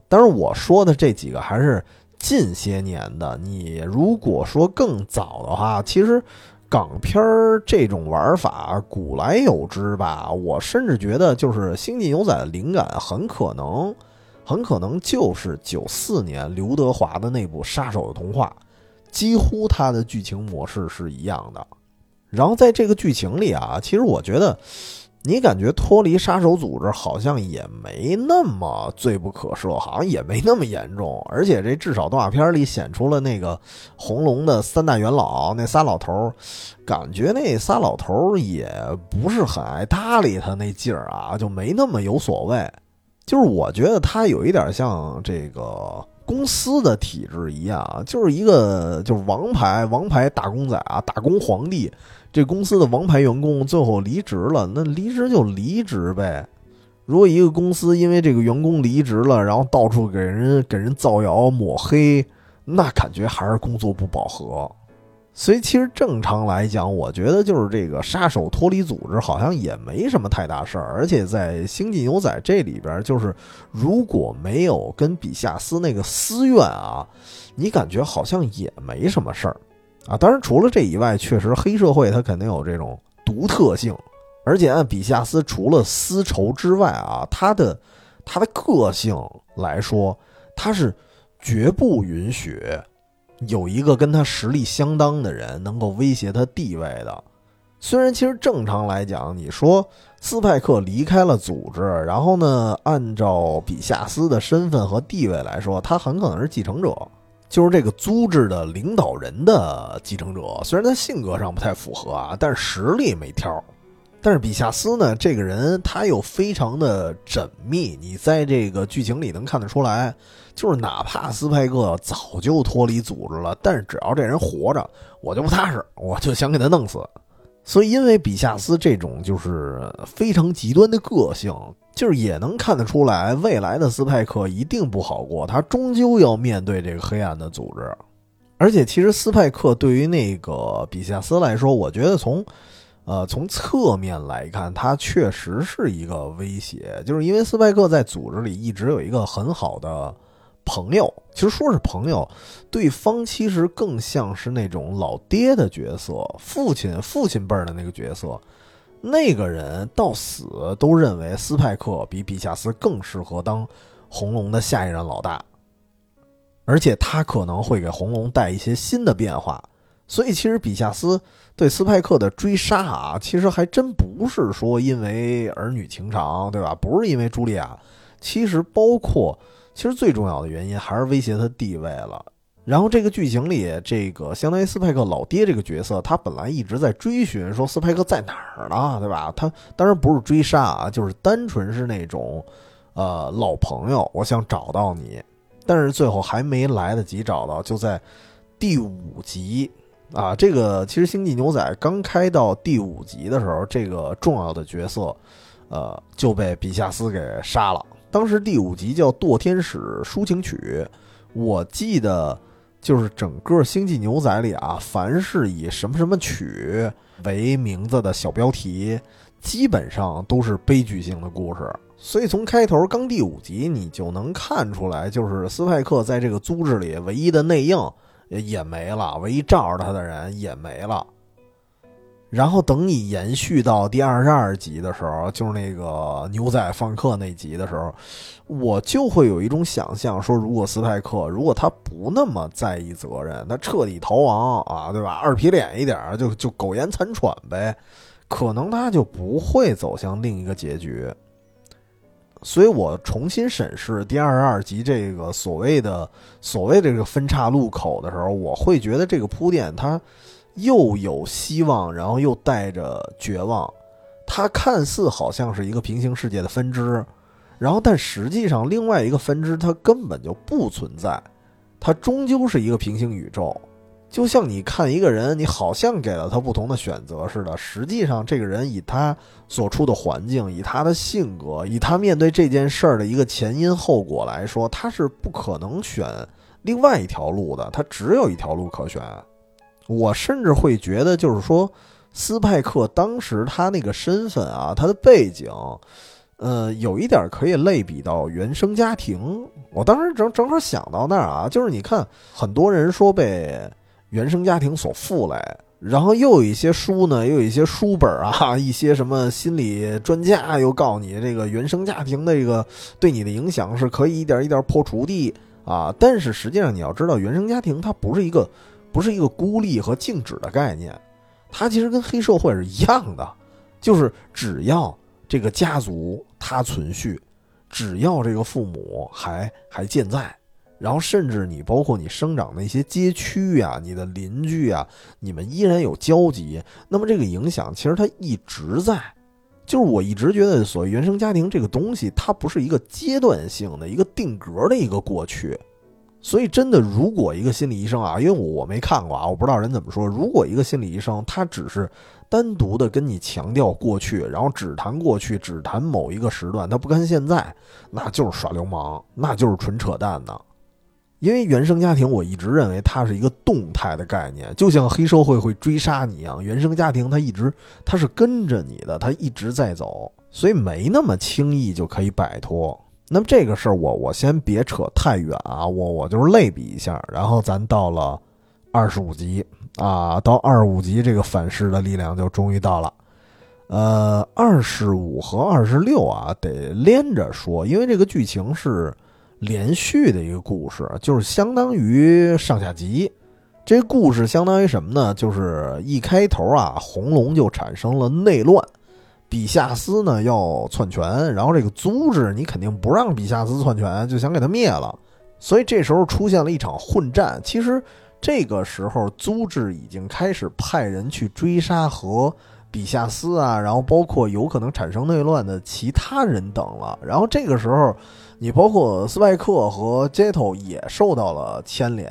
但是我说的这几个还是近些年的，你如果说更早的话，其实港片儿这种玩法古来有之吧。我甚至觉得，就是《星际牛仔》的灵感很可能。很可能就是九四年刘德华的那部《杀手的童话》，几乎它的剧情模式是一样的。然后在这个剧情里啊，其实我觉得，你感觉脱离杀手组织好像也没那么罪不可赦，好像也没那么严重。而且这至少动画片里显出了那个红龙的三大元老那仨老头，感觉那仨老头也不是很爱搭理他那劲儿啊，就没那么有所谓。就是我觉得他有一点像这个公司的体制一样啊，就是一个就是王牌王牌打工仔啊，打工皇帝。这公司的王牌员工最后离职了，那离职就离职呗。如果一个公司因为这个员工离职了，然后到处给人给人造谣抹黑，那感觉还是工作不饱和。所以，其实正常来讲，我觉得就是这个杀手脱离组织好像也没什么太大事儿。而且在《星际牛仔》这里边，就是如果没有跟比夏斯那个私怨啊，你感觉好像也没什么事儿啊。当然，除了这以外，确实黑社会它肯定有这种独特性。而且按比夏斯除了私仇之外啊，他的他的个性来说，他是绝不允许。有一个跟他实力相当的人能够威胁他地位的，虽然其实正常来讲，你说斯派克离开了组织，然后呢，按照比夏斯的身份和地位来说，他很可能是继承者，就是这个组织的领导人的继承者。虽然他性格上不太符合啊，但是实力没挑。但是比夏斯呢，这个人他又非常的缜密，你在这个剧情里能看得出来。就是哪怕斯派克早就脱离组织了，但是只要这人活着，我就不踏实，我就想给他弄死。所以，因为比夏斯这种就是非常极端的个性，就是也能看得出来，未来的斯派克一定不好过，他终究要面对这个黑暗的组织。而且，其实斯派克对于那个比夏斯来说，我觉得从呃，从侧面来看，他确实是一个威胁，就是因为斯派克在组织里一直有一个很好的朋友，其实说是朋友，对方其实更像是那种老爹的角色，父亲父亲辈儿的那个角色。那个人到死都认为斯派克比比夏斯更适合当红龙的下一任老大，而且他可能会给红龙带一些新的变化。所以，其实比夏斯对斯派克的追杀啊，其实还真不是说因为儿女情长，对吧？不是因为茱莉亚，其实包括，其实最重要的原因还是威胁他地位了。然后，这个剧情里，这个相当于斯派克老爹这个角色，他本来一直在追寻，说斯派克在哪儿呢，对吧？他当然不是追杀啊，就是单纯是那种，呃，老朋友，我想找到你，但是最后还没来得及找到，就在第五集。啊，这个其实《星际牛仔》刚开到第五集的时候，这个重要的角色，呃，就被比夏斯给杀了。当时第五集叫《堕天使抒情曲》，我记得就是整个《星际牛仔》里啊，凡是以什么什么曲为名字的小标题，基本上都是悲剧性的故事。所以从开头刚第五集，你就能看出来，就是斯派克在这个组织里唯一的内应。也没了，唯一罩着他的人也没了。然后等你延续到第二十二集的时候，就是那个牛仔放客那集的时候，我就会有一种想象，说如果斯派克如果他不那么在意责任，他彻底逃亡啊，对吧？二皮脸一点，就就苟延残喘呗，可能他就不会走向另一个结局。所以我重新审视第二十二集这个所谓的所谓这个分岔路口的时候，我会觉得这个铺垫它又有希望，然后又带着绝望。它看似好像是一个平行世界的分支，然后但实际上另外一个分支它根本就不存在，它终究是一个平行宇宙。就像你看一个人，你好像给了他不同的选择似的，实际上这个人以他所处的环境、以他的性格、以他面对这件事儿的一个前因后果来说，他是不可能选另外一条路的，他只有一条路可选。我甚至会觉得，就是说，斯派克当时他那个身份啊，他的背景，呃，有一点可以类比到原生家庭。我当时正正好想到那儿啊，就是你看，很多人说被。原生家庭所负累，然后又有一些书呢，又有一些书本啊，一些什么心理专家又告诉你，这个原生家庭的这个对你的影响是可以一点一点破除的啊。但是实际上你要知道，原生家庭它不是一个不是一个孤立和静止的概念，它其实跟黑社会是一样的，就是只要这个家族它存续，只要这个父母还还健在。然后，甚至你包括你生长的一些街区啊，你的邻居啊，你们依然有交集。那么，这个影响其实它一直在。就是我一直觉得，所谓原生家庭这个东西，它不是一个阶段性的一个定格的一个过去。所以，真的，如果一个心理医生啊，因为我没看过啊，我不知道人怎么说。如果一个心理医生他只是单独的跟你强调过去，然后只谈过去，只谈某一个时段，他不看现在，那就是耍流氓，那就是纯扯淡的。因为原生家庭，我一直认为它是一个动态的概念，就像黑社会会追杀你一样，原生家庭它一直它是跟着你的，它一直在走，所以没那么轻易就可以摆脱。那么这个事儿，我我先别扯太远啊，我我就是类比一下，然后咱到了二十五集啊，到二十五集这个反噬的力量就终于到了。呃，二十五和二十六啊，得连着说，因为这个剧情是。连续的一个故事，就是相当于上下集。这故事相当于什么呢？就是一开头啊，红龙就产生了内乱，比夏斯呢要篡权，然后这个组织你肯定不让比夏斯篡权，就想给他灭了。所以这时候出现了一场混战。其实这个时候，组织已经开始派人去追杀和比夏斯啊，然后包括有可能产生内乱的其他人等了。然后这个时候。你包括斯派克和杰托也受到了牵连，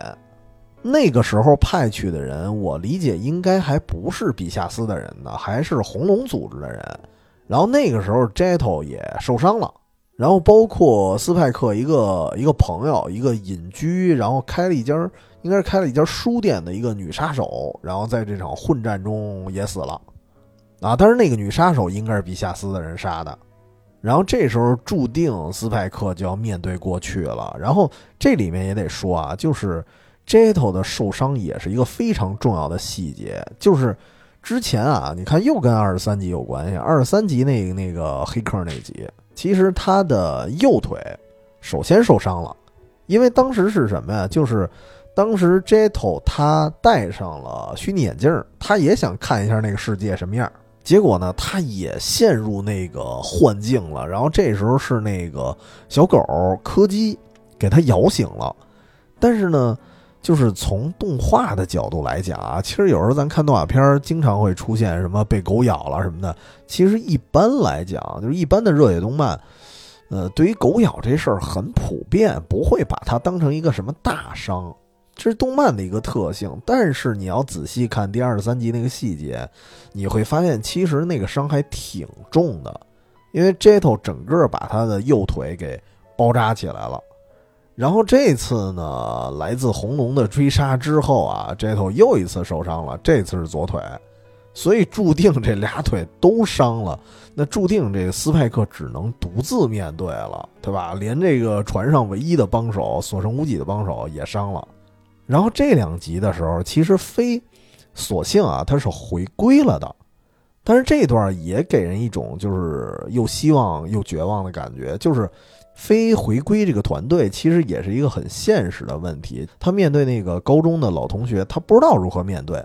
那个时候派去的人，我理解应该还不是比夏斯的人呢，还是红龙组织的人。然后那个时候杰托也受伤了，然后包括斯派克一个一个朋友，一个隐居，然后开了一家，应该是开了一家书店的一个女杀手，然后在这场混战中也死了。啊，但是那个女杀手应该是比夏斯的人杀的。然后这时候注定斯派克就要面对过去了。然后这里面也得说啊，就是 Jetto 的受伤也是一个非常重要的细节，就是之前啊，你看又跟二十三集有关系。二十三集那个那个黑客那集，其实他的右腿首先受伤了，因为当时是什么呀？就是当时 Jetto 他戴上了虚拟眼镜，他也想看一下那个世界什么样。结果呢，他也陷入那个幻境了。然后这时候是那个小狗柯基给他摇醒了。但是呢，就是从动画的角度来讲啊，其实有时候咱看动画片儿，经常会出现什么被狗咬了什么的。其实一般来讲，就是一般的热血动漫，呃，对于狗咬这事儿很普遍，不会把它当成一个什么大伤。这是动漫的一个特性，但是你要仔细看第二十三集那个细节，你会发现其实那个伤还挺重的，因为 Jeto 整个把他的右腿给包扎起来了。然后这次呢，来自红龙的追杀之后啊，Jetto 又一次受伤了，这次是左腿，所以注定这俩腿都伤了。那注定这个斯派克只能独自面对了，对吧？连这个船上唯一的帮手、所剩无几的帮手也伤了。然后这两集的时候，其实飞，索性啊，他是回归了的，但是这段也给人一种就是又希望又绝望的感觉。就是非回归这个团队，其实也是一个很现实的问题。他面对那个高中的老同学，他不知道如何面对，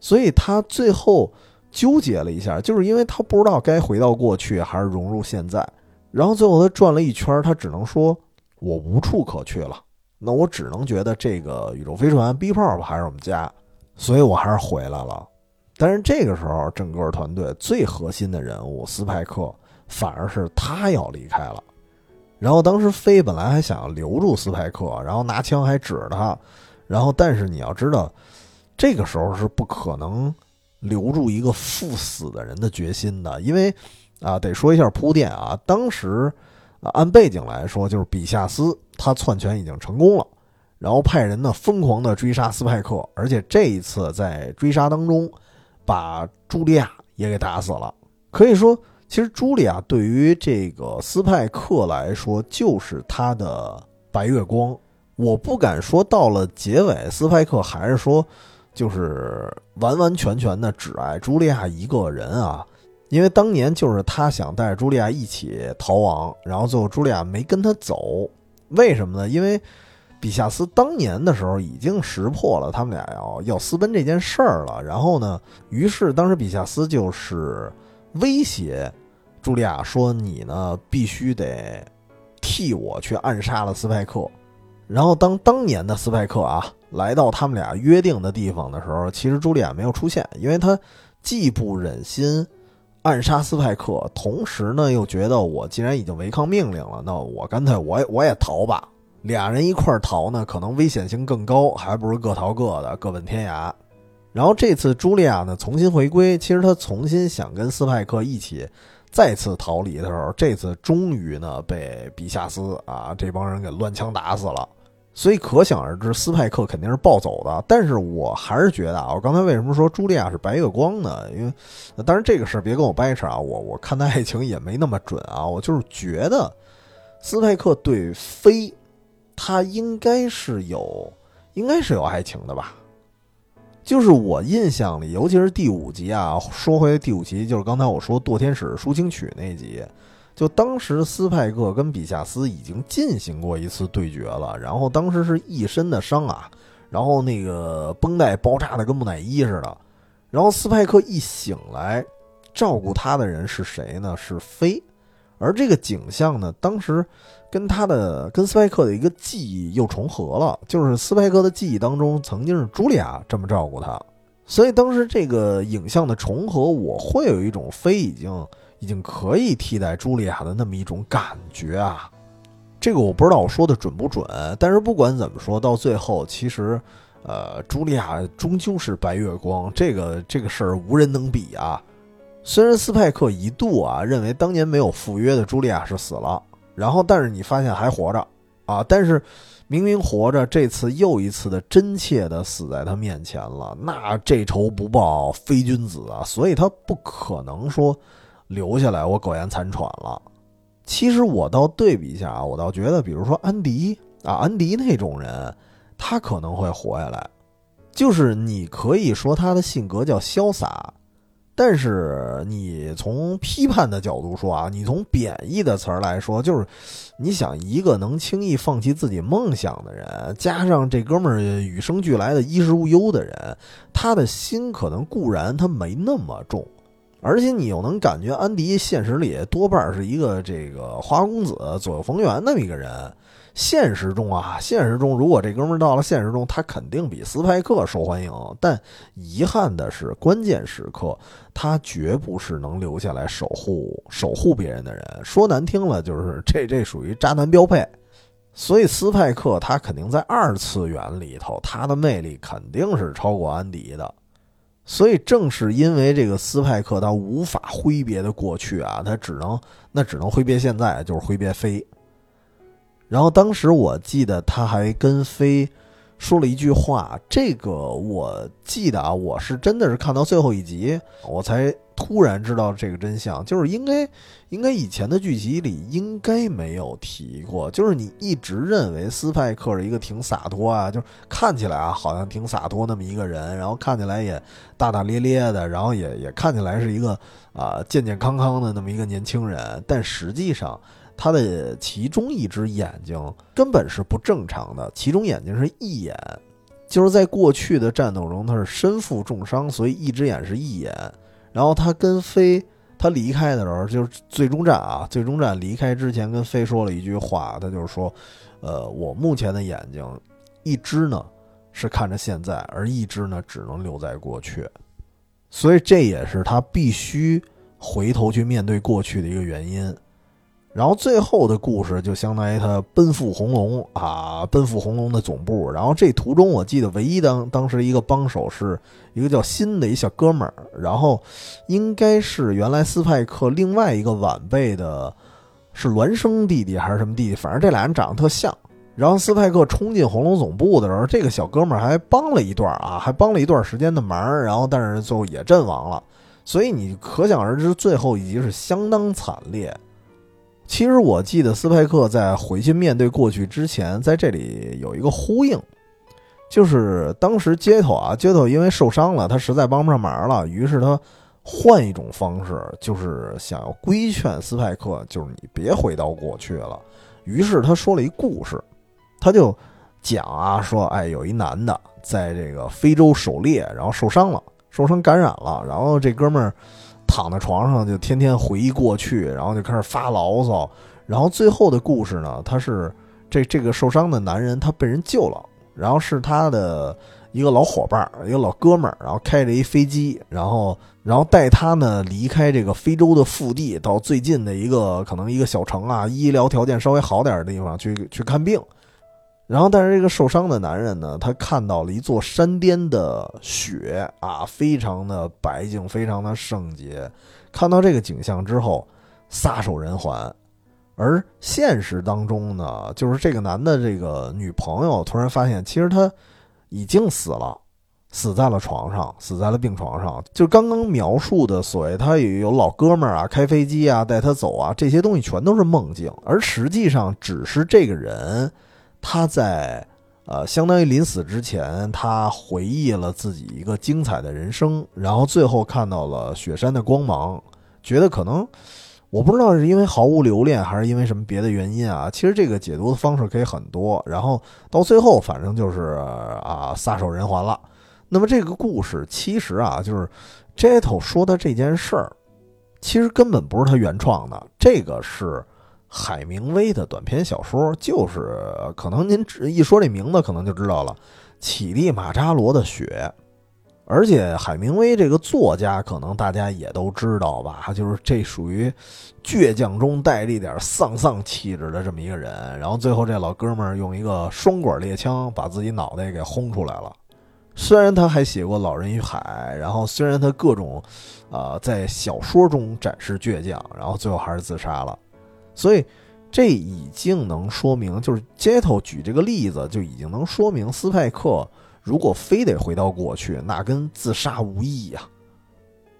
所以他最后纠结了一下，就是因为他不知道该回到过去还是融入现在。然后最后他转了一圈，他只能说：“我无处可去了。”那我只能觉得这个宇宙飞船 B 炮还是我们家，所以我还是回来了。但是这个时候，整个团队最核心的人物斯派克反而是他要离开了。然后当时飞本来还想要留住斯派克，然后拿枪还指着他。然后但是你要知道，这个时候是不可能留住一个赴死的人的决心的，因为啊，得说一下铺垫啊，当时。按背景来说，就是比夏斯他篡权已经成功了，然后派人呢疯狂的追杀斯派克，而且这一次在追杀当中，把茱莉亚也给打死了。可以说，其实茱莉亚对于这个斯派克来说就是他的白月光。我不敢说到了结尾，斯派克还是说就是完完全全的只爱茱莉亚一个人啊。因为当年就是他想带着茱莉亚一起逃亡，然后最后茱莉亚没跟他走，为什么呢？因为比夏斯当年的时候已经识破了他们俩要要私奔这件事儿了。然后呢，于是当时比夏斯就是威胁茱莉亚说：“你呢必须得替我去暗杀了斯派克。”然后当当年的斯派克啊来到他们俩约定的地方的时候，其实茱莉亚没有出现，因为他既不忍心。暗杀斯派克，同时呢又觉得我既然已经违抗命令了，那我干脆我也我也逃吧。俩人一块逃呢，可能危险性更高，还不如各逃各的，各奔天涯。然后这次茱莉亚呢重新回归，其实她重新想跟斯派克一起再次逃离的时候，这次终于呢被比夏斯啊这帮人给乱枪打死了。所以可想而知，斯派克肯定是暴走的。但是我还是觉得啊，我刚才为什么说茱莉亚是白月光呢？因为，当然这个事儿别跟我掰扯啊，我我看待爱情也没那么准啊。我就是觉得，斯派克对飞，他应该是有，应该是有爱情的吧。就是我印象里，尤其是第五集啊，说回第五集，就是刚才我说堕天使抒情曲那集。就当时斯派克跟比夏斯已经进行过一次对决了，然后当时是一身的伤啊，然后那个绷带包扎的跟木乃伊似的，然后斯派克一醒来，照顾他的人是谁呢？是飞，而这个景象呢，当时跟他的跟斯派克的一个记忆又重合了，就是斯派克的记忆当中曾经是茱莉亚这么照顾他，所以当时这个影像的重合，我会有一种非已经。已经可以替代茱莉亚的那么一种感觉啊，这个我不知道我说的准不准，但是不管怎么说，到最后其实，呃，茱莉亚终究是白月光，这个这个事儿无人能比啊。虽然斯派克一度啊认为当年没有赴约的茱莉亚是死了，然后但是你发现还活着，啊，但是明明活着，这次又一次的真切的死在他面前了，那这仇不报非君子啊！所以他不可能说留下来，我苟延残喘了。其实我倒对比一下啊，我倒觉得，比如说安迪啊，安迪那种人，他可能会活下来。就是你可以说他的性格叫潇洒，但是你从批判的角度说啊，你从贬义的词儿来说，就是你想一个能轻易放弃自己梦想的人，加上这哥们儿与生俱来的衣食无忧的人，他的心可能固然他没那么重，而且你又能感觉安迪现实里多半是一个这个花花公子、左右逢源那么一个人。现实中啊，现实中，如果这哥们儿到了现实中，他肯定比斯派克受欢迎。但遗憾的是，关键时刻他绝不是能留下来守护守护别人的人。说难听了，就是 这这属于渣男标配。所以斯派克他肯定在二次元里头，他的魅力肯定是超过安迪的。所以正是因为这个斯派克他无法挥别的过去啊，他只能那只能挥别现在，就是挥别飞。然后当时我记得他还跟飞说了一句话，这个我记得啊，我是真的是看到最后一集，我才突然知道这个真相，就是应该应该以前的剧集里应该没有提过，就是你一直认为斯派克是一个挺洒脱啊，就是看起来啊好像挺洒脱那么一个人，然后看起来也大大咧咧的，然后也也看起来是一个啊健健康康的那么一个年轻人，但实际上。他的其中一只眼睛根本是不正常的，其中眼睛是异眼，就是在过去的战斗中他是身负重伤，所以一只眼是异眼。然后他跟飞他离开的时候，就是最终战啊，最终战离开之前跟飞说了一句话，他就是说，呃，我目前的眼睛一只呢是看着现在，而一只呢只能留在过去，所以这也是他必须回头去面对过去的一个原因。然后最后的故事就相当于他奔赴红龙啊，奔赴红龙的总部。然后这途中，我记得唯一当当时一个帮手是一个叫新的一小哥们儿。然后应该是原来斯派克另外一个晚辈的，是孪生弟弟还是什么弟弟？反正这俩人长得特像。然后斯派克冲进红龙总部的时候，这个小哥们儿还帮了一段啊，还帮了一段时间的忙。然后但是最后也阵亡了。所以你可想而知，最后一集是相当惨烈。其实我记得斯派克在回去面对过去之前，在这里有一个呼应，就是当时街头啊，街头因为受伤了，他实在帮不上忙了，于是他换一种方式，就是想要规劝斯派克，就是你别回到过去了。于是他说了一故事，他就讲啊，说哎，有一男的在这个非洲狩猎，然后受伤了，受伤感染了，然后这哥们儿。躺在床上就天天回忆过去，然后就开始发牢骚，然后最后的故事呢，他是这这个受伤的男人，他被人救了，然后是他的一个老伙伴，一个老哥们儿，然后开着一飞机，然后然后带他呢离开这个非洲的腹地，到最近的一个可能一个小城啊，医疗条件稍微好点的地方去去看病。然后，但是这个受伤的男人呢，他看到了一座山巅的雪啊，非常的白净，非常的圣洁。看到这个景象之后，撒手人寰。而现实当中呢，就是这个男的这个女朋友突然发现，其实他已经死了，死在了床上，死在了病床上。就刚刚描述的所谓他有老哥们儿啊，开飞机啊，带他走啊，这些东西全都是梦境，而实际上只是这个人。他在，呃，相当于临死之前，他回忆了自己一个精彩的人生，然后最后看到了雪山的光芒，觉得可能，我不知道是因为毫无留恋，还是因为什么别的原因啊。其实这个解读的方式可以很多，然后到最后，反正就是啊，撒手人寰了。那么这个故事其实啊，就是 Jetto 说的这件事儿，其实根本不是他原创的，这个是。海明威的短篇小说就是，可能您只一说这名字，可能就知道了，《乞力马扎罗的雪》。而且海明威这个作家，可能大家也都知道吧，就是这属于倔强中带着一点丧丧气质的这么一个人。然后最后这老哥们儿用一个双管猎枪把自己脑袋给轰出来了。虽然他还写过《老人与海》，然后虽然他各种，呃，在小说中展示倔强，然后最后还是自杀了。所以这已经能说明，就是街头举这个例子就已经能说明，斯派克如果非得回到过去，那跟自杀无异呀。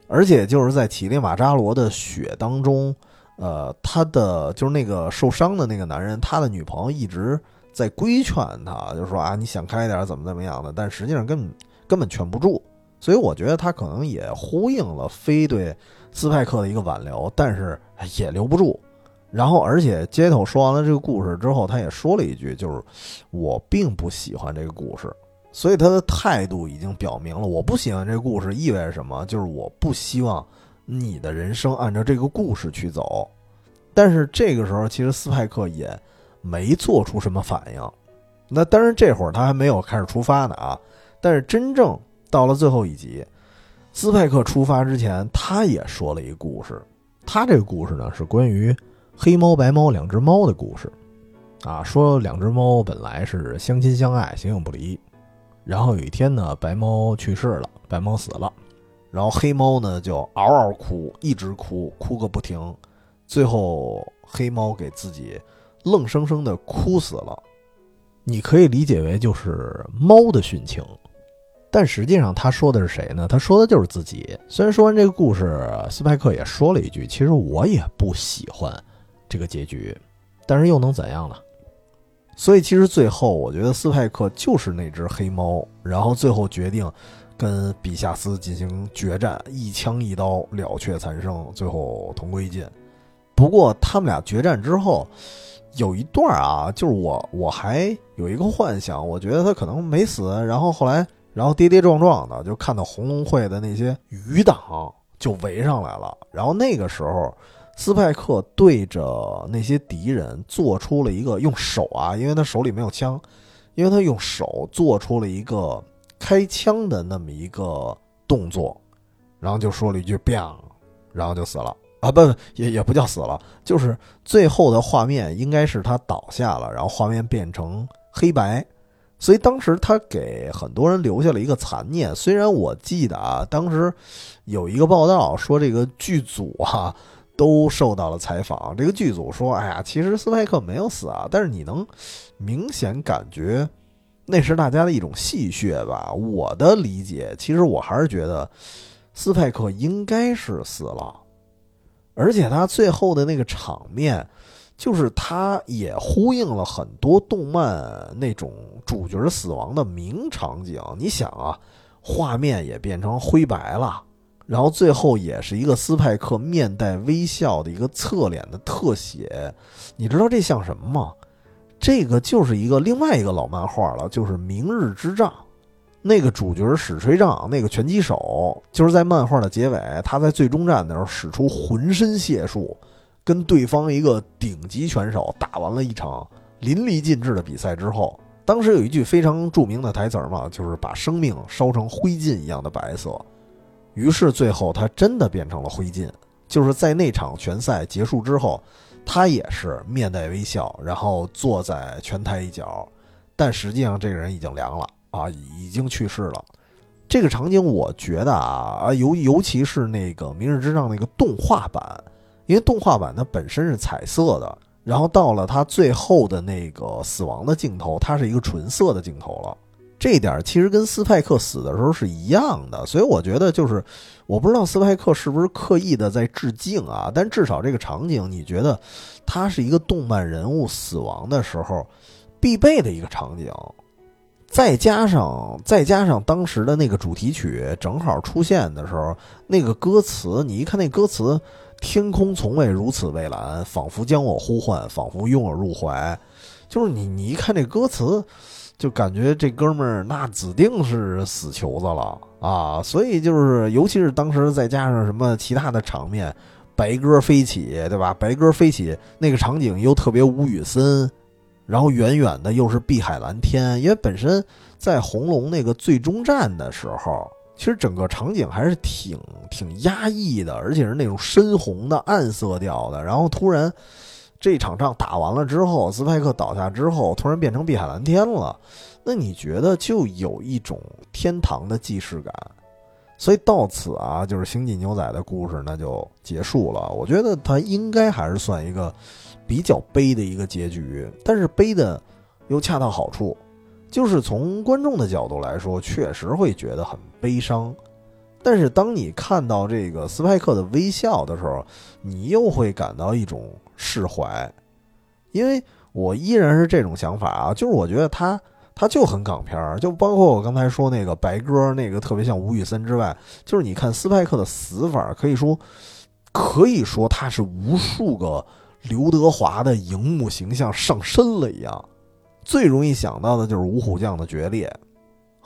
而且就是在乞力马扎罗的血当中，呃，他的就是那个受伤的那个男人，他的女朋友一直在规劝他，就说啊，你想开点，怎么怎么样的，但实际上根本根本劝不住。所以我觉得他可能也呼应了非对斯派克的一个挽留，但是也留不住。然后，而且街头说完了这个故事之后，他也说了一句，就是我并不喜欢这个故事。所以他的态度已经表明了，我不喜欢这个故事意味着什么，就是我不希望你的人生按照这个故事去走。但是这个时候，其实斯派克也没做出什么反应。那当然，这会儿他还没有开始出发呢啊。但是真正到了最后一集，斯派克出发之前，他也说了一个故事。他这个故事呢，是关于黑猫白猫两只猫的故事啊。说两只猫本来是相亲相爱，形影不离。然后有一天呢，白猫去世了，白猫死了，然后黑猫呢就嗷嗷哭，一直哭，哭个不停，最后黑猫给自己愣生生的哭死了。你可以理解为就是猫的殉情，但实际上他说的是谁呢？他说的就是自己。虽然说完这个故事，斯派克也说了一句：“其实我也不喜欢这个结局，但是又能怎样呢？”所以，其实最后，我觉得斯派克就是那只黑猫，然后最后决定跟比夏斯进行决战，一枪一刀了却残生，最后同归于尽。不过，他们俩决战之后，有一段啊，就是我我还有一个幻想，我觉得他可能没死，然后后来，然后跌跌撞撞的就看到红龙会的那些余党就围上来了，然后那个时候。斯派克对着那些敌人做出了一个用手啊，因为他手里没有枪，因为他用手做出了一个开枪的那么一个动作，然后就说了一句 “bang”，然后就死了啊！不，也也不叫死了，就是最后的画面应该是他倒下了，然后画面变成黑白，所以当时他给很多人留下了一个残念。虽然我记得啊，当时有一个报道说这个剧组啊。都受到了采访。这个剧组说：“哎呀，其实斯派克没有死啊，但是你能明显感觉那是大家的一种戏谑吧？”我的理解，其实我还是觉得斯派克应该是死了，而且他最后的那个场面，就是他也呼应了很多动漫那种主角死亡的名场景。你想啊，画面也变成灰白了。然后最后也是一个斯派克面带微笑的一个侧脸的特写，你知道这像什么吗？这个就是一个另外一个老漫画了，就是《明日之杖》，那个主角史吹杖，那个拳击手，就是在漫画的结尾，他在最终战的时候使出浑身解数，跟对方一个顶级拳手打完了一场淋漓尽致的比赛之后，当时有一句非常著名的台词嘛，就是把生命烧成灰烬一样的白色。于是最后他真的变成了灰烬，就是在那场拳赛结束之后，他也是面带微笑，然后坐在拳台一角，但实际上这个人已经凉了啊，已经去世了。这个场景我觉得啊尤尤其是那个《明日之上》那个动画版，因为动画版它本身是彩色的，然后到了他最后的那个死亡的镜头，它是一个纯色的镜头了。这点其实跟斯派克死的时候是一样的，所以我觉得就是，我不知道斯派克是不是刻意的在致敬啊，但至少这个场景，你觉得它是一个动漫人物死亡的时候必备的一个场景，再加上再加上当时的那个主题曲正好出现的时候，那个歌词，你一看那歌词，天空从未如此蔚蓝，仿佛将我呼唤，仿佛拥我入怀，就是你你一看这歌词。就感觉这哥们儿那指定是死球子了啊！所以就是，尤其是当时再加上什么其他的场面，白鸽飞起，对吧？白鸽飞起那个场景又特别吴宇森，然后远远的又是碧海蓝天。因为本身在红龙那个最终战的时候，其实整个场景还是挺挺压抑的，而且是那种深红的暗色调的。然后突然。这场仗打完了之后，斯派克倒下之后，突然变成碧海蓝天了，那你觉得就有一种天堂的既视感。所以到此啊，就是星际牛仔的故事那就结束了。我觉得它应该还是算一个比较悲的一个结局，但是悲的又恰到好处，就是从观众的角度来说，确实会觉得很悲伤。但是当你看到这个斯派克的微笑的时候，你又会感到一种释怀，因为我依然是这种想法啊，就是我觉得他他就很港片儿，就包括我刚才说那个白鸽那个特别像吴宇森之外，就是你看斯派克的死法，可以说可以说他是无数个。刘德华的荧幕形象上身了一样，最容易想到的就是《五虎将》的决裂，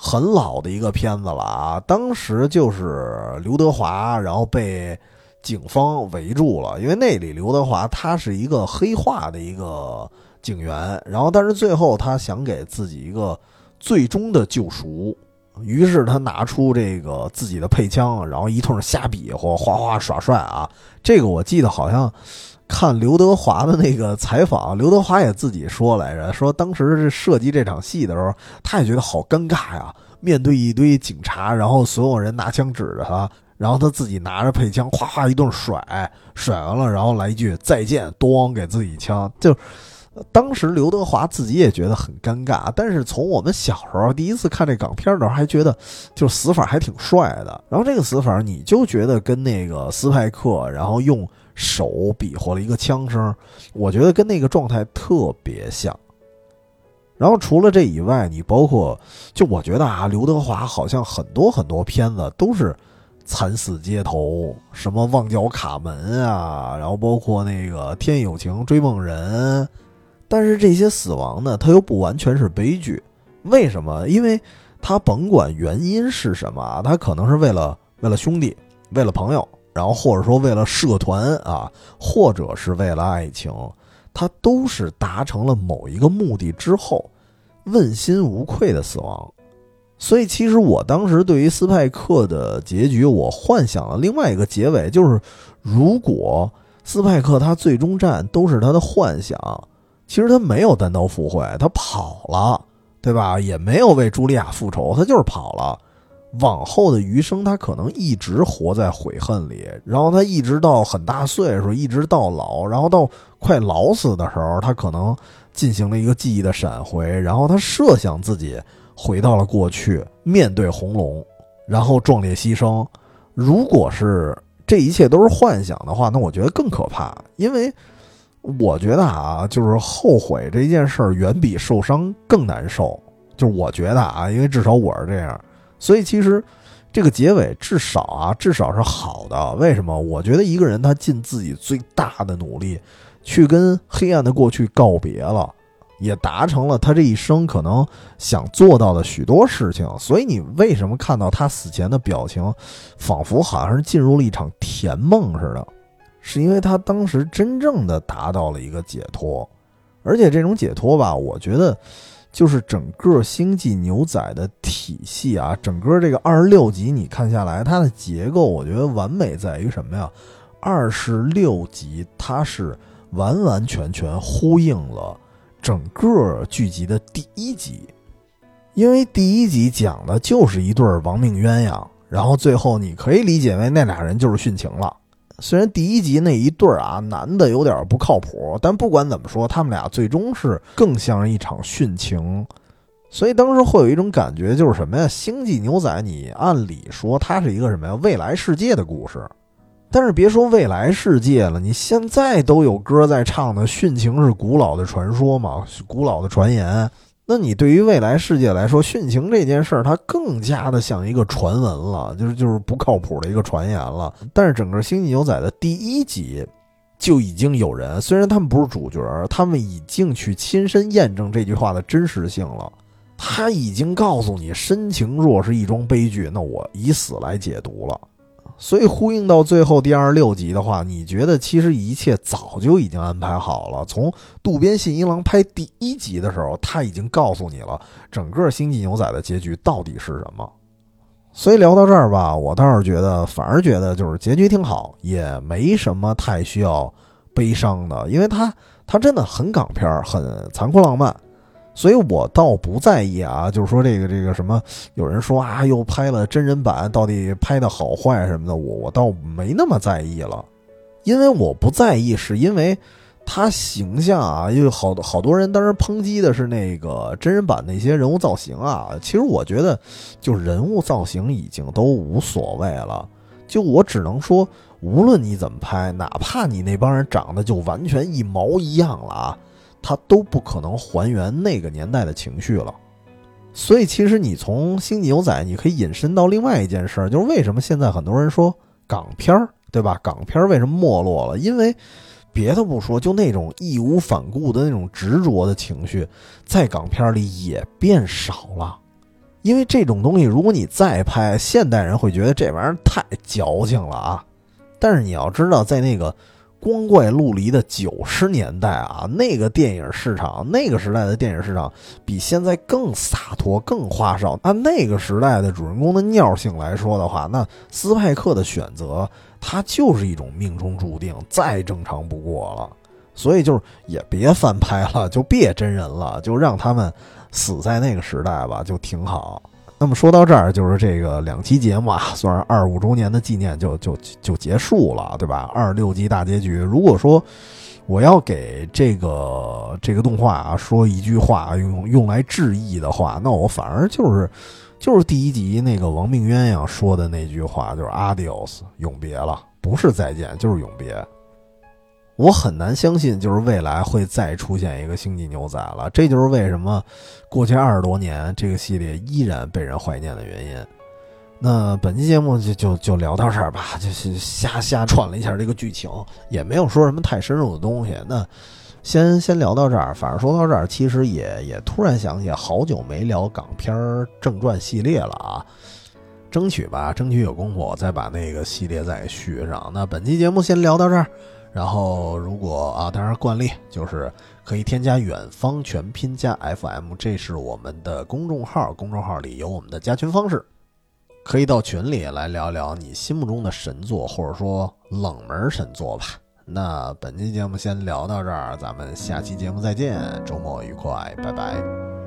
很老的一个片子了啊。当时就是刘德华，然后被警方围住了，因为那里刘德华他是一个黑化的一个警员，然后但是最后他想给自己一个最终的救赎，于是他拿出这个自己的配枪，然后一通瞎比划，哗哗耍帅啊。这个我记得好像。看刘德华的那个采访，刘德华也自己说来着，说当时设计这场戏的时候，他也觉得好尴尬呀。面对一堆警察，然后所有人拿枪指着他，然后他自己拿着配枪，哗哗一顿甩，甩完了，然后来一句再见，咣给自己枪。就当时刘德华自己也觉得很尴尬，但是从我们小时候第一次看这港片的时候，还觉得就死法还挺帅的。然后这个死法，你就觉得跟那个斯派克，然后用。手比划了一个枪声，我觉得跟那个状态特别像。然后除了这以外，你包括就我觉得啊，刘德华好像很多很多片子都是惨死街头，什么旺角卡门啊，然后包括那个天有情追梦人。但是这些死亡呢，他又不完全是悲剧。为什么？因为他甭管原因是什么，他可能是为了为了兄弟，为了朋友。然后或者说为了社团啊，或者是为了爱情，他都是达成了某一个目的之后，问心无愧的死亡。所以其实我当时对于斯派克的结局，我幻想了另外一个结尾，就是如果斯派克他最终战都是他的幻想，其实他没有单刀赴会，他跑了，对吧？也没有为茱莉亚复仇，他就是跑了。往后的余生，他可能一直活在悔恨里，然后他一直到很大岁数，一直到老，然后到快老死的时候，他可能进行了一个记忆的闪回，然后他设想自己回到了过去，面对红龙，然后壮烈牺牲。如果是这一切都是幻想的话，那我觉得更可怕，因为我觉得啊，就是后悔这件事儿远比受伤更难受。就是我觉得啊，因为至少我是这样。所以其实，这个结尾至少啊，至少是好的。为什么？我觉得一个人他尽自己最大的努力，去跟黑暗的过去告别了，也达成了他这一生可能想做到的许多事情。所以你为什么看到他死前的表情，仿佛好像是进入了一场甜梦似的？是因为他当时真正的达到了一个解脱，而且这种解脱吧，我觉得。就是整个星际牛仔的体系啊，整个这个二十六集你看下来，它的结构我觉得完美在于什么呀？二十六集它是完完全全呼应了整个剧集的第一集，因为第一集讲的就是一对亡命鸳鸯，然后最后你可以理解为那俩人就是殉情了。虽然第一集那一对儿啊，男的有点不靠谱，但不管怎么说，他们俩最终是更像是一场殉情。所以当时会有一种感觉，就是什么呀？《星际牛仔》你按理说它是一个什么呀？未来世界的故事，但是别说未来世界了，你现在都有歌在唱的，殉情是古老的传说嘛，古老的传言。那你对于未来世界来说，殉情这件事儿，它更加的像一个传闻了，就是就是不靠谱的一个传言了。但是整个《星际牛仔》的第一集就已经有人，虽然他们不是主角，他们已经去亲身验证这句话的真实性了。他已经告诉你，深情若是一桩悲剧，那我以死来解读了。所以呼应到最后第二十六集的话，你觉得其实一切早就已经安排好了。从渡边信一郎拍第一集的时候，他已经告诉你了整个《星际牛仔》的结局到底是什么。所以聊到这儿吧，我倒是觉得，反而觉得就是结局挺好，也没什么太需要悲伤的，因为它它真的很港片，很残酷浪漫。所以我倒不在意啊，就是说这个这个什么，有人说啊，又拍了真人版，到底拍的好坏什么的，我我倒没那么在意了，因为我不在意，是因为他形象啊，因为好多好多人当时抨击的是那个真人版那些人物造型啊。其实我觉得，就人物造型已经都无所谓了。就我只能说，无论你怎么拍，哪怕你那帮人长得就完全一毛一样了啊，他都不可能还原那个年代的情绪了。所以，其实你从《星际牛仔》，你可以引申到另外一件事儿，就是为什么现在很多人说港片儿，对吧？港片儿为什么没落了？因为。别的不说，就那种义无反顾的那种执着的情绪，在港片里也变少了。因为这种东西，如果你再拍，现代人会觉得这玩意儿太矫情了啊。但是你要知道，在那个光怪陆离的九十年代啊，那个电影市场，那个时代的电影市场比现在更洒脱、更花哨。按那个时代的主人公的尿性来说的话，那斯派克的选择。它就是一种命中注定，再正常不过了。所以就是也别翻拍了，就别真人了，就让他们死在那个时代吧，就挺好。那么说到这儿，就是这个两期节目啊，算是二五周年的纪念，就就就结束了，对吧？二六集大结局。如果说我要给这个这个动画啊说一句话，用用来致意的话，那我反而就是。就是第一集那个亡命鸳鸯说的那句话，就是 “adios”，永别了，不是再见，就是永别。我很难相信，就是未来会再出现一个星际牛仔了。这就是为什么过去二十多年这个系列依然被人怀念的原因。那本期节目就就就聊到这儿吧，就是瞎瞎串了一下这个剧情，也没有说什么太深入的东西。那。先先聊到这儿，反正说到这儿，其实也也突然想起，好久没聊港片正传系列了啊，争取吧，争取有功夫再把那个系列再续上。那本期节目先聊到这儿，然后如果啊，当然惯例就是可以添加远方全拼加 FM，这是我们的公众号，公众号里有我们的加群方式，可以到群里来聊聊你心目中的神作，或者说冷门神作吧。那本期节目先聊到这儿，咱们下期节目再见，周末愉快，拜拜。